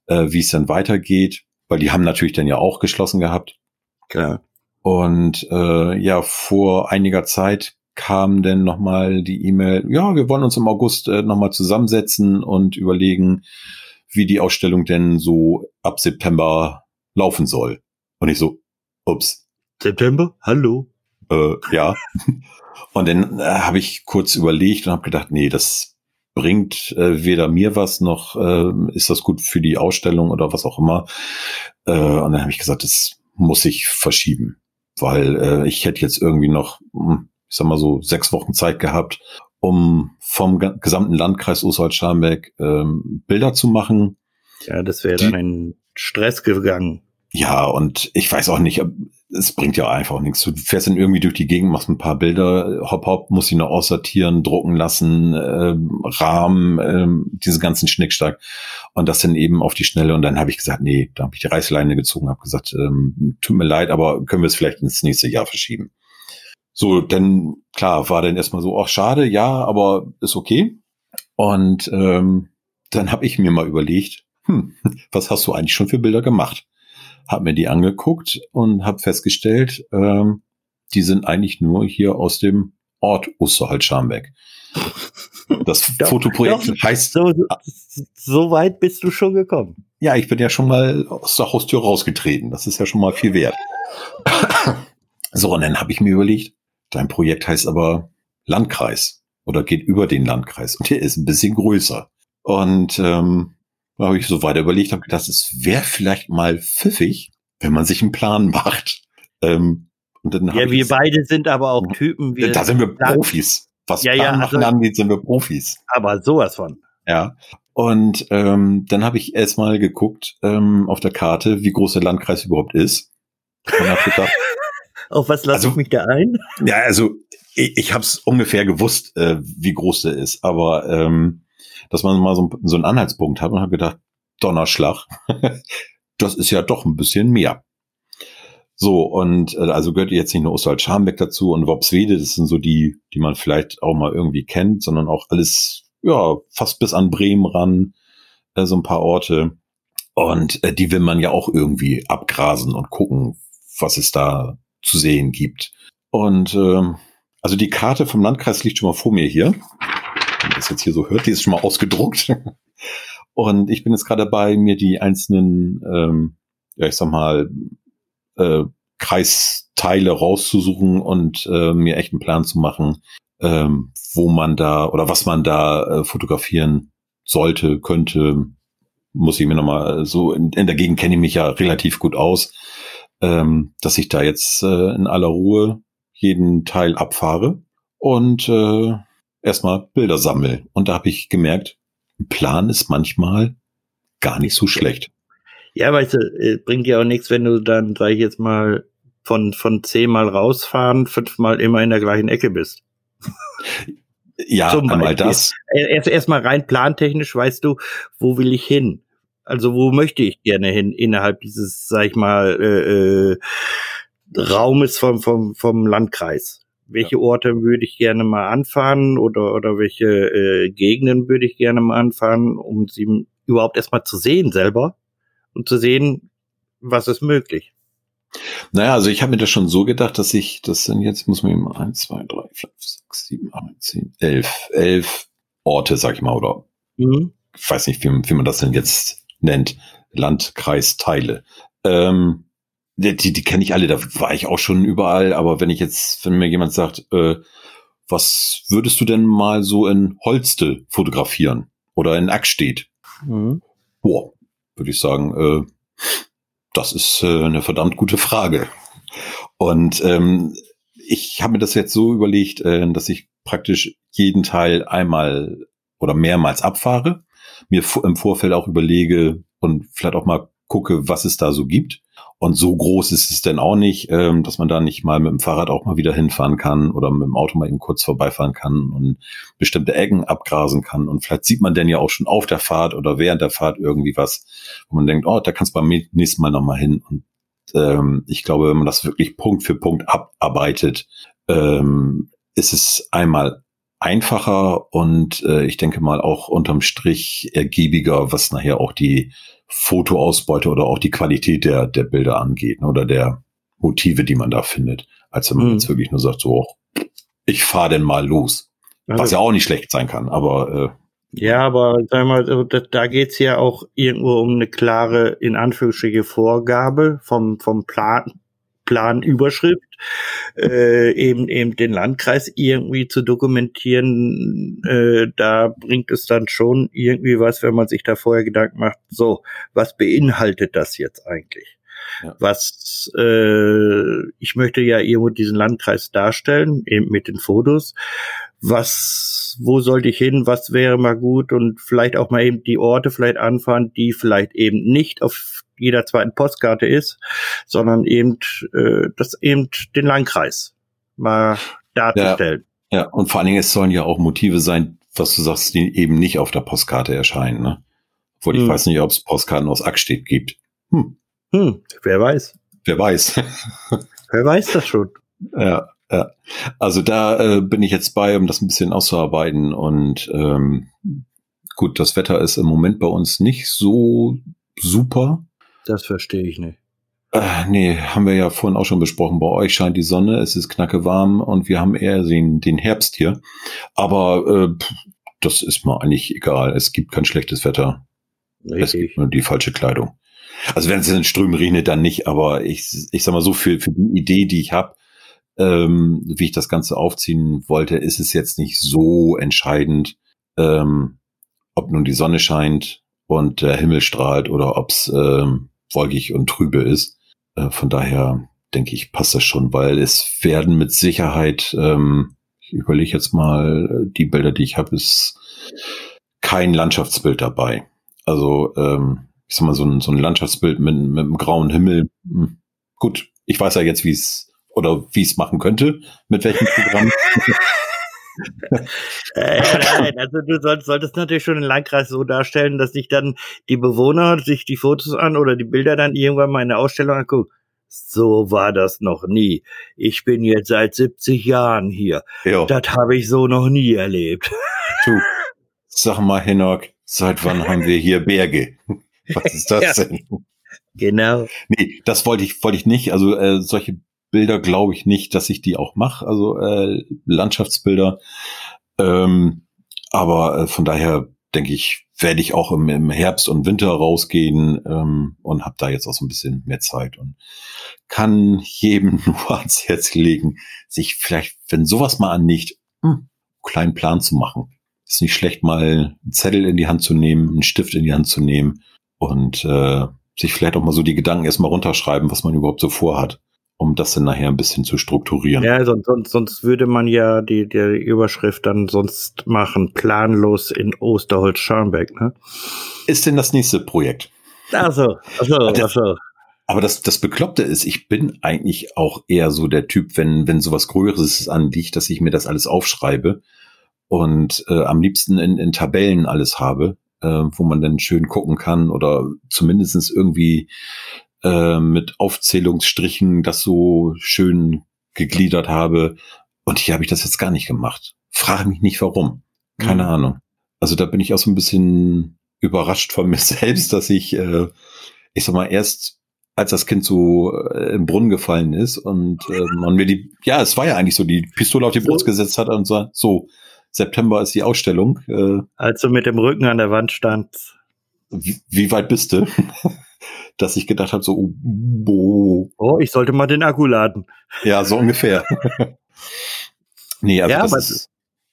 äh, wie es dann weitergeht, weil die haben natürlich dann ja auch geschlossen gehabt. Klar. Und äh, ja, vor einiger Zeit kam dann nochmal die E-Mail, ja, wir wollen uns im August äh, nochmal zusammensetzen und überlegen, wie die Ausstellung denn so ab September laufen soll. Und ich so, ups. September? Hallo? Äh, ja. <laughs> und dann äh, habe ich kurz überlegt und habe gedacht, nee, das bringt äh, weder mir was noch äh, ist das gut für die Ausstellung oder was auch immer. Äh, und dann habe ich gesagt, das muss ich verschieben, weil äh, ich hätte jetzt irgendwie noch, hm, ich sag mal so, sechs Wochen Zeit gehabt, um vom gesamten Landkreis Oswald-Scharmbeck ähm, Bilder zu machen. Ja, das wäre dann ein Stress gegangen. Ja, und ich weiß auch nicht, es bringt ja einfach nichts. Du fährst dann irgendwie durch die Gegend, machst ein paar Bilder, hopp hopp, musst sie noch aussortieren, drucken lassen, äh, Rahmen, äh, diese ganzen Schnickstack und das dann eben auf die Schnelle. Und dann habe ich gesagt, nee, da habe ich die Reißleine gezogen, habe gesagt, ähm, tut mir leid, aber können wir es vielleicht ins nächste Jahr verschieben. So, dann klar, war dann erstmal so, ach schade, ja, aber ist okay. Und ähm, dann habe ich mir mal überlegt, hm, <laughs> was hast du eigentlich schon für Bilder gemacht? Hab mir die angeguckt und habe festgestellt, ähm, die sind eigentlich nur hier aus dem Ort Osterholz-Scharmbeck. Das <laughs> doch, Fotoprojekt doch, heißt. So, so weit bist du schon gekommen. Ja, ich bin ja schon mal aus der Haustür rausgetreten. Das ist ja schon mal viel wert. <laughs> so, und dann habe ich mir überlegt, dein Projekt heißt aber Landkreis oder geht über den Landkreis und der ist ein bisschen größer. Und ähm, da habe ich so weiter überlegt, habe gedacht, es wäre vielleicht mal pfiffig, wenn man sich einen Plan macht. Ähm, und dann ja, wir beide sind aber auch Typen. Wir da sind wir Profis. Was ja, Plan ja, machen also, angeht, sind wir Profis. Aber sowas von. Ja. Und ähm, dann habe ich erstmal geguckt ähm, auf der Karte, wie groß der Landkreis überhaupt ist. Und habe gedacht, <laughs> auf was lasse also, ich mich da ein? Ja, also ich, ich habe es ungefähr gewusst, äh, wie groß der ist, aber ähm, dass man mal so, so einen Anhaltspunkt hat und hat gedacht, Donnerschlag, <laughs> das ist ja doch ein bisschen mehr. So, und äh, also gehört jetzt nicht nur Ostwald-Scharmbeck dazu und Wopswede, das sind so die, die man vielleicht auch mal irgendwie kennt, sondern auch alles, ja, fast bis an Bremen ran, äh, so ein paar Orte. Und äh, die will man ja auch irgendwie abgrasen und gucken, was es da zu sehen gibt. Und äh, also die Karte vom Landkreis liegt schon mal vor mir hier wenn man das jetzt hier so hört, die ist schon mal ausgedruckt. <laughs> Und ich bin jetzt gerade dabei, mir die einzelnen, ähm, ja, ich sag mal, äh, Kreisteile rauszusuchen und äh, mir echt einen Plan zu machen, ähm, wo man da oder was man da äh, fotografieren sollte, könnte, muss ich mir nochmal so, in, in der Gegend kenne ich mich ja relativ gut aus, ähm, dass ich da jetzt äh, in aller Ruhe jeden Teil abfahre und äh, erstmal Bilder sammeln. Und da habe ich gemerkt, ein Plan ist manchmal gar nicht so schlecht. Ja, weißt du, äh, bringt dir auch nichts, wenn du dann, sag ich jetzt mal, von, von zehnmal rausfahren, fünfmal immer in der gleichen Ecke bist. <laughs> Ja, einmal das. Erst erstmal rein plantechnisch weißt du, wo will ich hin? Also wo möchte ich gerne hin innerhalb dieses, sag ich mal, äh, äh, Raumes vom, vom, vom Landkreis welche Orte würde ich gerne mal anfahren oder, oder welche äh, Gegenden würde ich gerne mal anfahren, um sie überhaupt erstmal zu sehen selber und zu sehen, was ist möglich. Naja, also ich habe mir das schon so gedacht, dass ich, das sind jetzt, muss man eben eins, zwei, drei, fünf, sechs, sieben, acht, zehn, elf, elf Orte, sag ich mal, oder mhm. ich weiß nicht, wie, wie man das denn jetzt nennt, Landkreisteile. Ähm, die, die, kenne ich alle, da war ich auch schon überall, aber wenn ich jetzt, wenn mir jemand sagt, äh, was würdest du denn mal so in Holste fotografieren oder in Ackstedt? Mhm. Boah, würde ich sagen, äh, das ist äh, eine verdammt gute Frage. Und ähm, ich habe mir das jetzt so überlegt, äh, dass ich praktisch jeden Teil einmal oder mehrmals abfahre, mir im Vorfeld auch überlege und vielleicht auch mal gucke, was es da so gibt und so groß ist es denn auch nicht, ähm, dass man da nicht mal mit dem Fahrrad auch mal wieder hinfahren kann oder mit dem Auto mal eben kurz vorbeifahren kann und bestimmte Ecken abgrasen kann. Und vielleicht sieht man denn ja auch schon auf der Fahrt oder während der Fahrt irgendwie was, wo man denkt, oh, da kannst du beim nächsten Mal nochmal hin. Und ähm, ich glaube, wenn man das wirklich Punkt für Punkt abarbeitet, ähm, ist es einmal einfacher und äh, ich denke mal auch unterm Strich ergiebiger, was nachher auch die Fotoausbeute oder auch die Qualität der, der Bilder angeht ne, oder der Motive, die man da findet, als wenn man mhm. jetzt wirklich nur sagt, so, ich fahre denn mal los. Also, was ja auch nicht schlecht sein kann, aber äh, ja, aber sag mal, also, da, da geht's ja auch irgendwo um eine klare, in Anführungsstriche, Vorgabe vom, vom Plan, Planüberschrift, äh, eben eben den Landkreis irgendwie zu dokumentieren, äh, da bringt es dann schon irgendwie was, wenn man sich da vorher Gedanken macht, so, was beinhaltet das jetzt eigentlich? Ja. Was äh, ich möchte ja irgendwo diesen Landkreis darstellen, eben mit den Fotos. Was, wo sollte ich hin? Was wäre mal gut? Und vielleicht auch mal eben die Orte vielleicht anfahren, die vielleicht eben nicht auf jeder zweiten Postkarte ist, sondern eben äh, das eben den Landkreis mal darzustellen. Ja, ja, und vor allen Dingen, es sollen ja auch Motive sein, was du sagst, die eben nicht auf der Postkarte erscheinen. Ne? Obwohl hm. ich weiß nicht, ob es Postkarten aus Ackstedt gibt. Hm. Hm, wer weiß. Wer weiß. <laughs> wer weiß das schon. Ja, ja. Also da äh, bin ich jetzt bei, um das ein bisschen auszuarbeiten. Und ähm, gut, das Wetter ist im Moment bei uns nicht so super. Das verstehe ich nicht. Äh, nee, haben wir ja vorhin auch schon besprochen. Bei euch scheint die Sonne, es ist knacke warm und wir haben eher den, den Herbst hier. Aber äh, das ist mir eigentlich egal. Es gibt kein schlechtes Wetter. Richtig. Es gibt nur die falsche Kleidung. Also wenn es in Strömen regnet, dann nicht, aber ich, ich sag mal so, für, für die Idee, die ich habe, ähm, wie ich das Ganze aufziehen wollte, ist es jetzt nicht so entscheidend, ähm, ob nun die Sonne scheint und der Himmel strahlt oder ob es ähm, wolkig und trübe ist. Äh, von daher denke ich, passt das schon, weil es werden mit Sicherheit, ähm, ich überlege jetzt mal, die Bilder, die ich habe, ist kein Landschaftsbild dabei. Also ähm, ich sag mal, so ein, so ein Landschaftsbild mit, mit einem grauen Himmel. Hm. Gut, ich weiß ja jetzt, wie es oder wie es machen könnte, mit welchem Programm. <laughs> äh, nein, also du solltest, solltest natürlich schon den Landkreis so darstellen, dass sich dann die Bewohner sich die Fotos an oder die Bilder dann irgendwann mal in der Ausstellung angucken. So war das noch nie. Ich bin jetzt seit 70 Jahren hier. Jo. Das habe ich so noch nie erlebt. Du, <laughs> sag mal, Henok, seit wann haben wir hier Berge? <laughs> Was ist das ja, denn? Genau. Nee, das wollte ich, wollte ich nicht. Also äh, solche Bilder glaube ich nicht, dass ich die auch mache. Also äh, Landschaftsbilder. Ähm, aber äh, von daher denke ich, werde ich auch im, im Herbst und Winter rausgehen ähm, und habe da jetzt auch so ein bisschen mehr Zeit und kann jedem <laughs> nur ans Herz legen, sich vielleicht, wenn sowas mal an nicht, hm, kleinen Plan zu machen. Ist nicht schlecht, mal einen Zettel in die Hand zu nehmen, einen Stift in die Hand zu nehmen und äh, sich vielleicht auch mal so die Gedanken erstmal runterschreiben, was man überhaupt so vorhat, um das dann nachher ein bisschen zu strukturieren. Ja, sonst, sonst, sonst würde man ja die, die Überschrift dann sonst machen, planlos in Osterholz-Scharmbeck, ne? Ist denn das nächste Projekt? Ach so, ach so, ach so. Aber das, das Bekloppte ist, ich bin eigentlich auch eher so der Typ, wenn, wenn sowas Größeres anliegt, dass ich mir das alles aufschreibe und äh, am liebsten in, in Tabellen alles habe, äh, wo man dann schön gucken kann oder zumindestens irgendwie äh, mit Aufzählungsstrichen das so schön gegliedert habe. Und hier habe ich das jetzt gar nicht gemacht. Frage mich nicht warum. Keine mhm. Ahnung. Also da bin ich auch so ein bisschen überrascht von mir <laughs> selbst, dass ich, äh, ich sag mal, erst als das Kind so äh, im Brunnen gefallen ist und äh, man mir die, ja, es war ja eigentlich so, die Pistole auf die Brust gesetzt hat und so, so September ist die Ausstellung. Äh, Als du mit dem Rücken an der Wand standst. Wie, wie weit bist du? <laughs> Dass ich gedacht habe, so, oh, oh. oh, ich sollte mal den Akku laden. Ja, so ungefähr. <laughs> nee, also ja, das aber ist,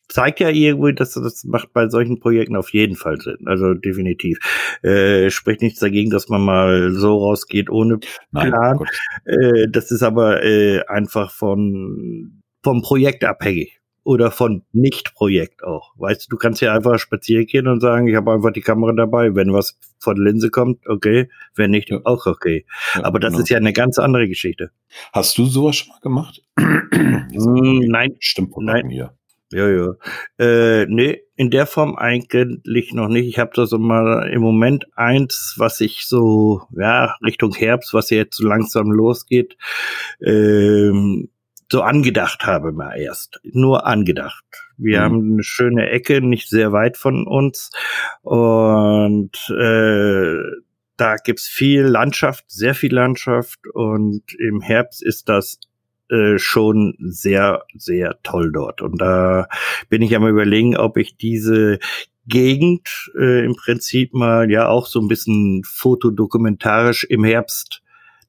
zeigt ja irgendwo, dass das macht bei solchen Projekten auf jeden Fall Sinn. Also definitiv. Äh, spricht nichts dagegen, dass man mal so rausgeht ohne Plan. Nein, äh, das ist aber äh, einfach von vom Projekt abhängig oder von Nicht-Projekt auch. Weißt du, du kannst ja einfach spazieren gehen und sagen, ich habe einfach die Kamera dabei. Wenn was von der Linse kommt, okay. Wenn nicht, ja. auch okay. Ja, Aber das genau. ist ja eine ganz andere Geschichte. Hast du sowas schon mal gemacht? <clears throat> Hm, nein. Stimmt, nein. Hier. Ja, ja. Äh, nee, in der Form eigentlich noch nicht. Ich habe da so mal im Moment eins, was ich so, ja, Richtung Herbst, was jetzt so langsam losgeht. Ähm, so angedacht habe mal erst. Nur angedacht. Wir mhm. haben eine schöne Ecke, nicht sehr weit von uns. Und äh, da gibt's viel Landschaft, sehr viel Landschaft. Und im Herbst ist das äh, schon sehr, sehr toll dort. Und da bin ich am überlegen, ob ich diese Gegend äh, im Prinzip mal ja auch so ein bisschen fotodokumentarisch im Herbst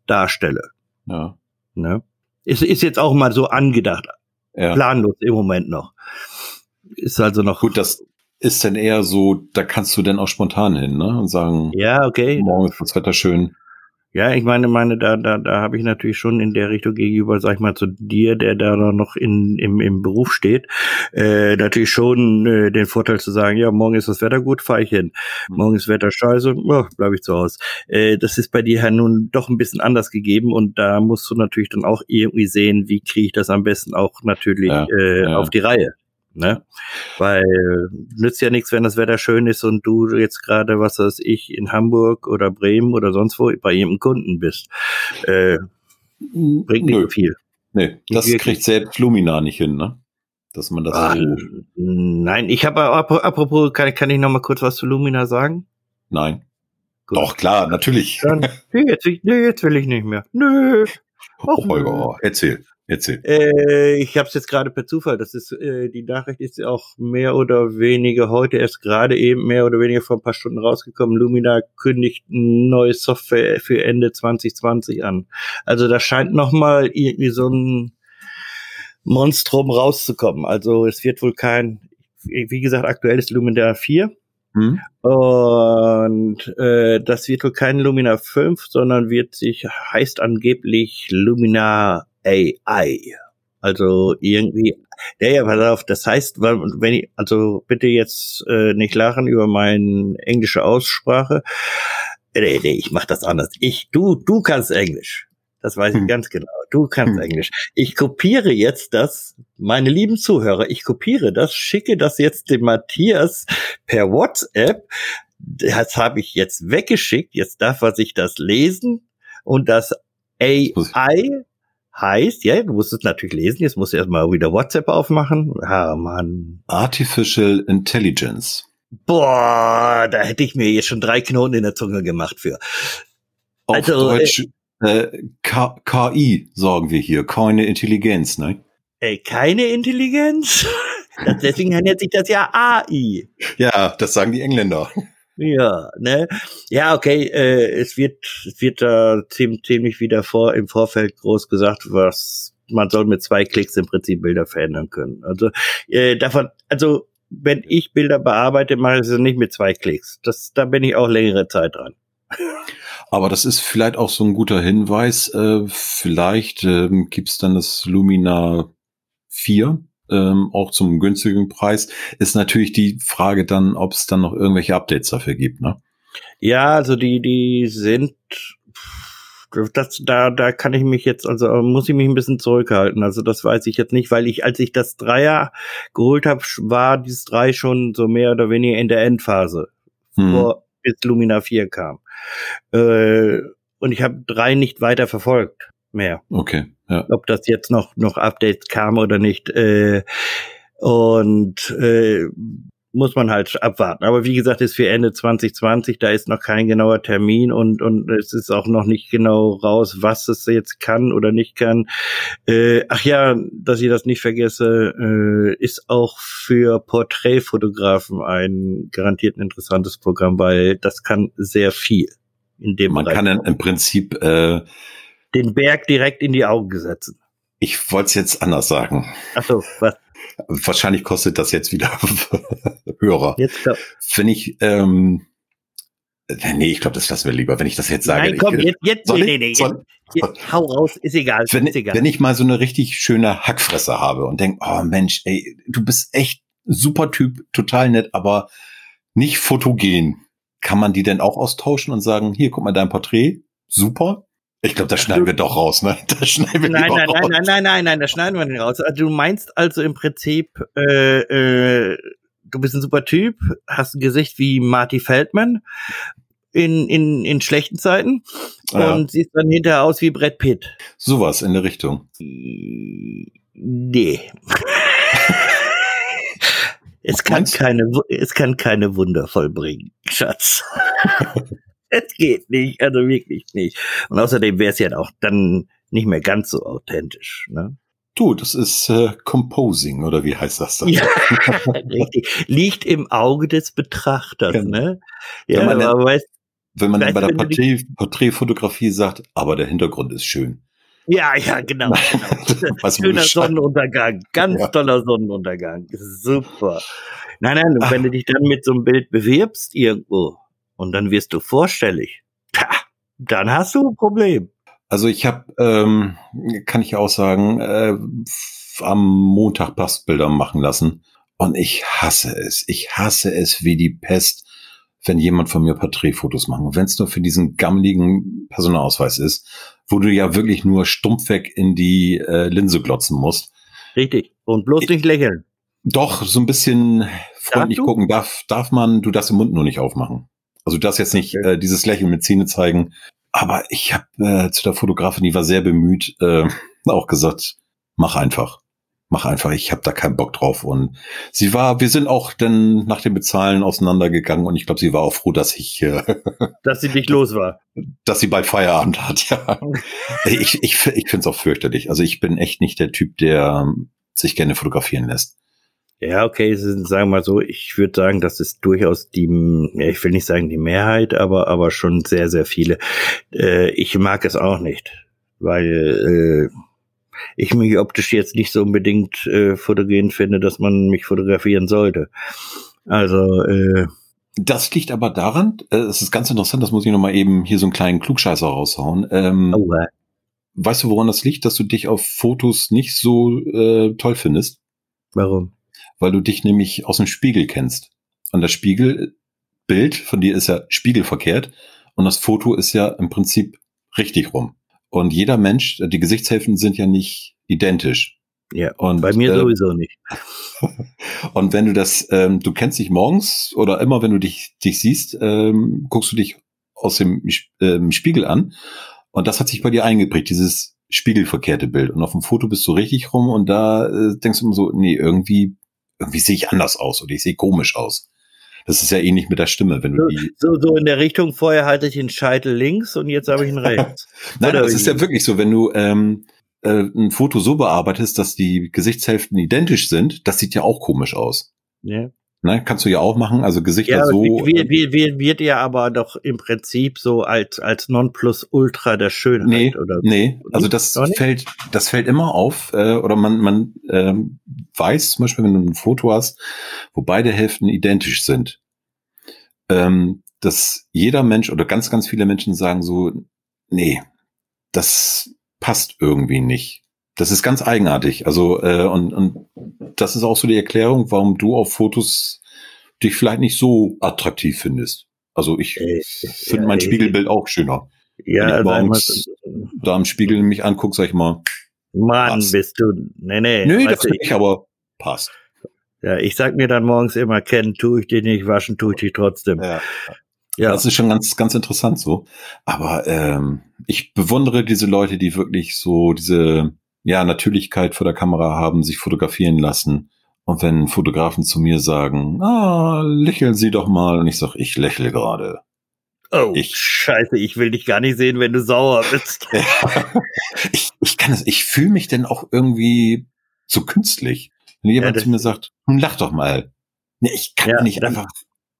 darstelle. Ja. Ne? Ist, ist jetzt auch mal so angedacht. Ja. Planlos im Moment noch. Ist also noch. Gut, das ist dann eher so, da kannst du dann auch spontan hin, ne? Und sagen, ja, okay. Morgen ist das Wetter schön. Ja, ich meine, meine, da, da, da habe ich natürlich schon in der Richtung gegenüber, sag ich mal, zu dir, der da noch in, im, im Beruf steht, äh, natürlich schon äh, den Vorteil zu sagen, ja, morgen ist das Wetter gut, fahre ich hin. Mhm. Morgen ist Wetter scheiße, oh, bleibe ich zu Hause. Äh, das ist bei dir ja nun doch ein bisschen anders gegeben und da musst du natürlich dann auch irgendwie sehen, wie kriege ich das am besten auch natürlich ja, äh, ja. auf die Reihe. Ne? Weil nützt ja nichts, wenn das Wetter schön ist und du jetzt gerade, was weiß ich, in Hamburg oder Bremen oder sonst wo bei jedem Kunden bist. Äh, bringt nicht Nö. viel. Nee, das Wirklich. kriegt selbst Lumina nicht hin, ne? Dass man das Ach, so Nein, ich habe apropos, kann, kann ich noch mal kurz was zu Lumina sagen? Nein. Gut. Doch, klar, natürlich. Dann, nee, jetzt, nee, jetzt will ich nicht mehr. Nö. Och, Holger, erzähl. Erzähl. Äh, ich habe es jetzt gerade per Zufall. Das ist äh, die Nachricht ist auch mehr oder weniger heute erst gerade eben mehr oder weniger vor ein paar Stunden rausgekommen. Lumina kündigt neue Software für Ende 2020 an. Also da scheint noch mal irgendwie so ein Monstrum rauszukommen. Also es wird wohl kein, wie gesagt, aktuell ist Lumina 4. Hm. Und äh, das wird wohl kein Lumina 5, sondern wird sich, heißt angeblich Lumina AI. Also irgendwie, ja, ja, pass auf, das heißt, wenn ich, also bitte jetzt äh, nicht lachen über meine englische Aussprache. Nee, nee, ich mach das anders. Ich, du, du kannst Englisch. Das weiß ich hm. ganz genau. Du kannst hm. Englisch. Ich kopiere jetzt das, meine lieben Zuhörer, ich kopiere das, schicke das jetzt dem Matthias per WhatsApp. Das habe ich jetzt weggeschickt. Jetzt darf er sich das lesen und das AI heißt, ja, du musst es natürlich lesen, jetzt musst du erstmal wieder WhatsApp aufmachen. Ah, Mann. Artificial Intelligence. Boah, da hätte ich mir jetzt schon drei Knoten in der Zunge gemacht für. Auf also, Deutsch äh, KI sagen wir hier, keine Intelligenz, ne? Äh, keine Intelligenz? <laughs> Deswegen nennt sich das ja AI. Ja, das sagen die Engländer. Ja, ne? Ja, okay, äh, es wird, es wird da äh, ziemlich, ziemlich wieder vor, im Vorfeld groß gesagt, was man soll mit zwei Klicks im Prinzip Bilder verändern können. Also äh, davon, also wenn ich Bilder bearbeite, mache ich es nicht mit zwei Klicks. Das, da bin ich auch längere Zeit dran. Aber das ist vielleicht auch so ein guter Hinweis. Äh, vielleicht ähm, gibt dann das Lumina 4 ähm, auch zum günstigen Preis. Ist natürlich die Frage dann, ob es dann noch irgendwelche Updates dafür gibt, ne? Ja, also die, die sind, das, da, da kann ich mich jetzt, also muss ich mich ein bisschen zurückhalten. Also das weiß ich jetzt nicht, weil ich, als ich das Dreier geholt habe, war dieses Drei schon so mehr oder weniger in der Endphase, hm. vor bis Lumina 4 kam. Äh, und ich habe drei nicht weiter verfolgt mehr. Okay. Ja. Ob das jetzt noch, noch Updates kam oder nicht. Äh, und äh, muss man halt abwarten. Aber wie gesagt, ist für Ende 2020, da ist noch kein genauer Termin und, und es ist auch noch nicht genau raus, was es jetzt kann oder nicht kann. Äh, ach ja, dass ich das nicht vergesse, äh, ist auch für Porträtfotografen ein garantiert ein interessantes Programm, weil das kann sehr viel in dem Man Bereich kann im Prinzip äh, den Berg direkt in die Augen setzen. Ich wollte es jetzt anders sagen. Ach so, was? Wahrscheinlich kostet das jetzt wieder <laughs> Hörer. Jetzt Wenn ich, ähm, nee, ich glaube, das lassen wir lieber, wenn ich das jetzt sage. Nein, komm, ich, jetzt, jetzt, nee, nee, nee, jetzt, jetzt, hau raus, ist egal, wenn, ist egal. Wenn ich mal so eine richtig schöne Hackfresse habe und denk, oh Mensch, ey, du bist echt super Typ, total nett, aber nicht fotogen. Kann man die denn auch austauschen und sagen, hier, guck mal dein Porträt, super, ich glaube, das schneiden wir doch raus, ne? <laughs> Das schneiden wir nein, nein, raus. nein, nein, nein, nein, nein, das schneiden wir nicht raus. Also, du meinst also im Prinzip, äh, äh, du bist ein super Typ, hast ein Gesicht wie Marty Feldman in, in, in schlechten Zeiten ja. und siehst dann hinterher aus wie Brad Pitt. Sowas in der Richtung. Nee. <laughs> es kann keine, es kann keine Wunder vollbringen, Schatz. <laughs> es geht nicht, also wirklich nicht. Und außerdem wäre es ja auch dann nicht mehr ganz so authentisch. Ne? Du, das ist äh, Composing, oder wie heißt das dann? Ja, <laughs> richtig. Liegt im Auge des Betrachters, ja. ne? Ja, wenn man aber dann, weißt, wenn man weißt, dann bei der Porträt, Porträtfotografie sagt, aber der Hintergrund ist schön. Ja, ja, genau. <laughs> genau. Schöner Sonnenuntergang, ganz ja. toller Sonnenuntergang. Super. Nein, nein, und wenn du dich dann mit so einem Bild bewirbst irgendwo, und dann wirst du vorstellig. Tja, Dann hast du ein Problem. Also ich habe, ähm, kann ich auch sagen, äh, am Montag Passbilder machen lassen. Und ich hasse es. Ich hasse es wie die Pest, wenn jemand von mir Porträtfotos macht. Und wenn es nur für diesen gammeligen Personalausweis ist, wo du ja wirklich nur stumpf weg in die äh, Linse glotzen musst. Richtig. Und bloß nicht lächeln. Doch, so ein bisschen freundlich gucken. Darf, darf man, du darfst den Mund nur nicht aufmachen. Also du darfst jetzt nicht äh, dieses Lächeln mit Zähne zeigen. Aber ich habe äh, zu der Fotografin, die war sehr bemüht, äh, <laughs> auch gesagt, mach einfach mach einfach, ich habe da keinen Bock drauf. Und sie war, wir sind auch dann nach dem Bezahlen auseinandergegangen und ich glaube, sie war auch froh, dass ich, äh, <laughs> dass sie nicht los war, dass sie bald Feierabend hat. Ja, <laughs> ich ich ich finde es auch fürchterlich. Also ich bin echt nicht der Typ, der sich gerne fotografieren lässt. Ja, okay, sagen wir mal so, ich würde sagen, das ist durchaus die, ja, ich will nicht sagen die Mehrheit, aber, aber schon sehr, sehr viele. Äh, ich mag es auch nicht, weil äh, ich mich optisch jetzt nicht so unbedingt äh, fotogen finde, dass man mich fotografieren sollte. Also, äh, das liegt aber daran, äh, es ist ganz interessant, das muss ich nochmal eben hier so einen kleinen Klugscheißer raushauen. Ähm, oh, äh. Weißt du, woran das liegt, dass du dich auf Fotos nicht so äh, toll findest? Warum? Weil du dich nämlich aus dem Spiegel kennst. Und das Spiegelbild von dir ist ja spiegelverkehrt und das Foto ist ja im Prinzip richtig rum. Und jeder Mensch, die Gesichtshälften sind ja nicht identisch. Ja, und bei mir äh, sowieso nicht. <laughs> und wenn du das, ähm, du kennst dich morgens oder immer, wenn du dich, dich siehst, ähm, guckst du dich aus dem ähm, Spiegel an. Und das hat sich bei dir eingeprägt, dieses spiegelverkehrte Bild. Und auf dem Foto bist du richtig rum und da äh, denkst du immer so, nee, irgendwie, irgendwie sehe ich anders aus oder ich sehe komisch aus. Das ist ja ähnlich mit der Stimme, wenn du so, die. So, so in der Richtung, vorher hatte ich den Scheitel links und jetzt habe ich ihn <laughs> rechts. Nein, Oder das ist ja wirklich so, wenn du ähm, äh, ein Foto so bearbeitest, dass die Gesichtshälften identisch sind, das sieht ja auch komisch aus. Ja. Ne, kannst du ja auch machen, also Gesichter ja, so. Wird, wird, wird, wird ja aber doch im Prinzip so als, als Nonplusultra der Schönheit nee, oder Nee, also das fällt, das fällt immer auf, äh, oder man, man äh, weiß zum Beispiel, wenn du ein Foto hast, wo beide Hälften identisch sind, ähm, dass jeder Mensch oder ganz, ganz viele Menschen sagen so, nee, das passt irgendwie nicht. Das ist ganz eigenartig. Also, äh, und, und das ist auch so die Erklärung, warum du auf Fotos dich vielleicht nicht so attraktiv findest. Also ich äh, finde ja, mein Spiegelbild auch schöner. Ja, Wenn ich morgens da am Spiegel mich angucke, sag ich mal. Mann, passt. bist du. Nee, nee. Nee, das nicht, aber passt. Ja, ich sag mir dann morgens immer, kennen tue ich dich nicht, waschen tue ich dich trotzdem. Ja. Ja. Das ist schon ganz, ganz interessant so. Aber ähm, ich bewundere diese Leute, die wirklich so diese ja, Natürlichkeit vor der Kamera haben, sich fotografieren lassen. Und wenn Fotografen zu mir sagen, ah, lächeln Sie doch mal, und ich sage, ich lächle gerade. Oh, ich, scheiße, ich will dich gar nicht sehen, wenn du sauer bist. <laughs> ich, ich kann es, ich fühle mich denn auch irgendwie so künstlich. Wenn jemand ja, zu mir sagt, hm, lach doch mal. Nee, ich kann ja, nicht einfach,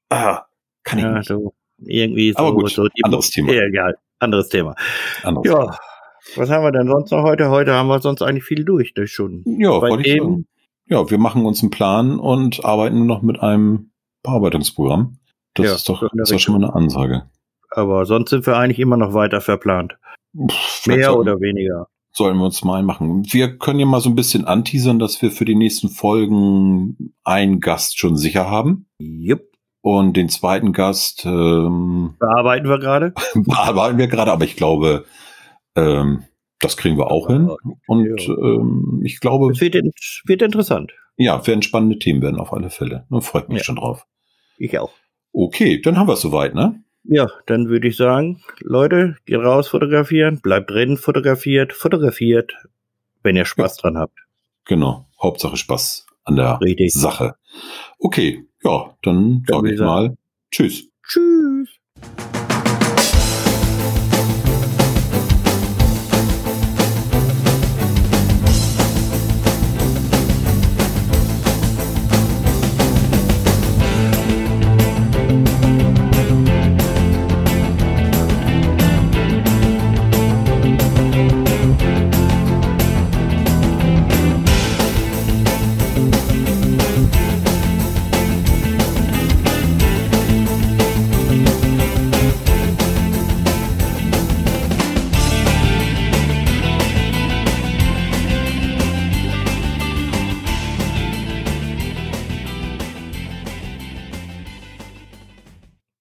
ah, kann ich ja, nicht. So, irgendwie so, Aber gut, so anderes Thema. Ja, egal, anderes Thema. Anderes ja, Thema. Was haben wir denn sonst noch heute? Heute haben wir sonst eigentlich viel durch, durch schon. Ja, wollte ich sagen. Ja, wir machen uns einen Plan und arbeiten nur noch mit einem Bearbeitungsprogramm. Das ja, ist doch, ist doch schon mal eine Ansage. Aber sonst sind wir eigentlich immer noch weiter verplant. Pff, Mehr oder weniger. Sollen wir uns mal machen. Wir können ja mal so ein bisschen anteasern, dass wir für die nächsten Folgen einen Gast schon sicher haben. Jupp. Und den zweiten Gast ähm, bearbeiten wir gerade. <laughs> bearbeiten wir gerade, aber ich glaube, ähm, das kriegen wir auch hin. Und ähm, ich glaube. Es wird, wird interessant. Ja, werden spannende Themen werden auf alle Fälle. Da freut mich ja. schon drauf. Ich auch. Okay, dann haben wir es soweit, ne? Ja, dann würde ich sagen, Leute, geht raus fotografieren, bleibt drin fotografiert, fotografiert, wenn ihr Spaß ja. dran habt. Genau, Hauptsache Spaß an der Richtig. Sache. Okay, ja, dann, dann sage ich mal Tschüss. Tschüss.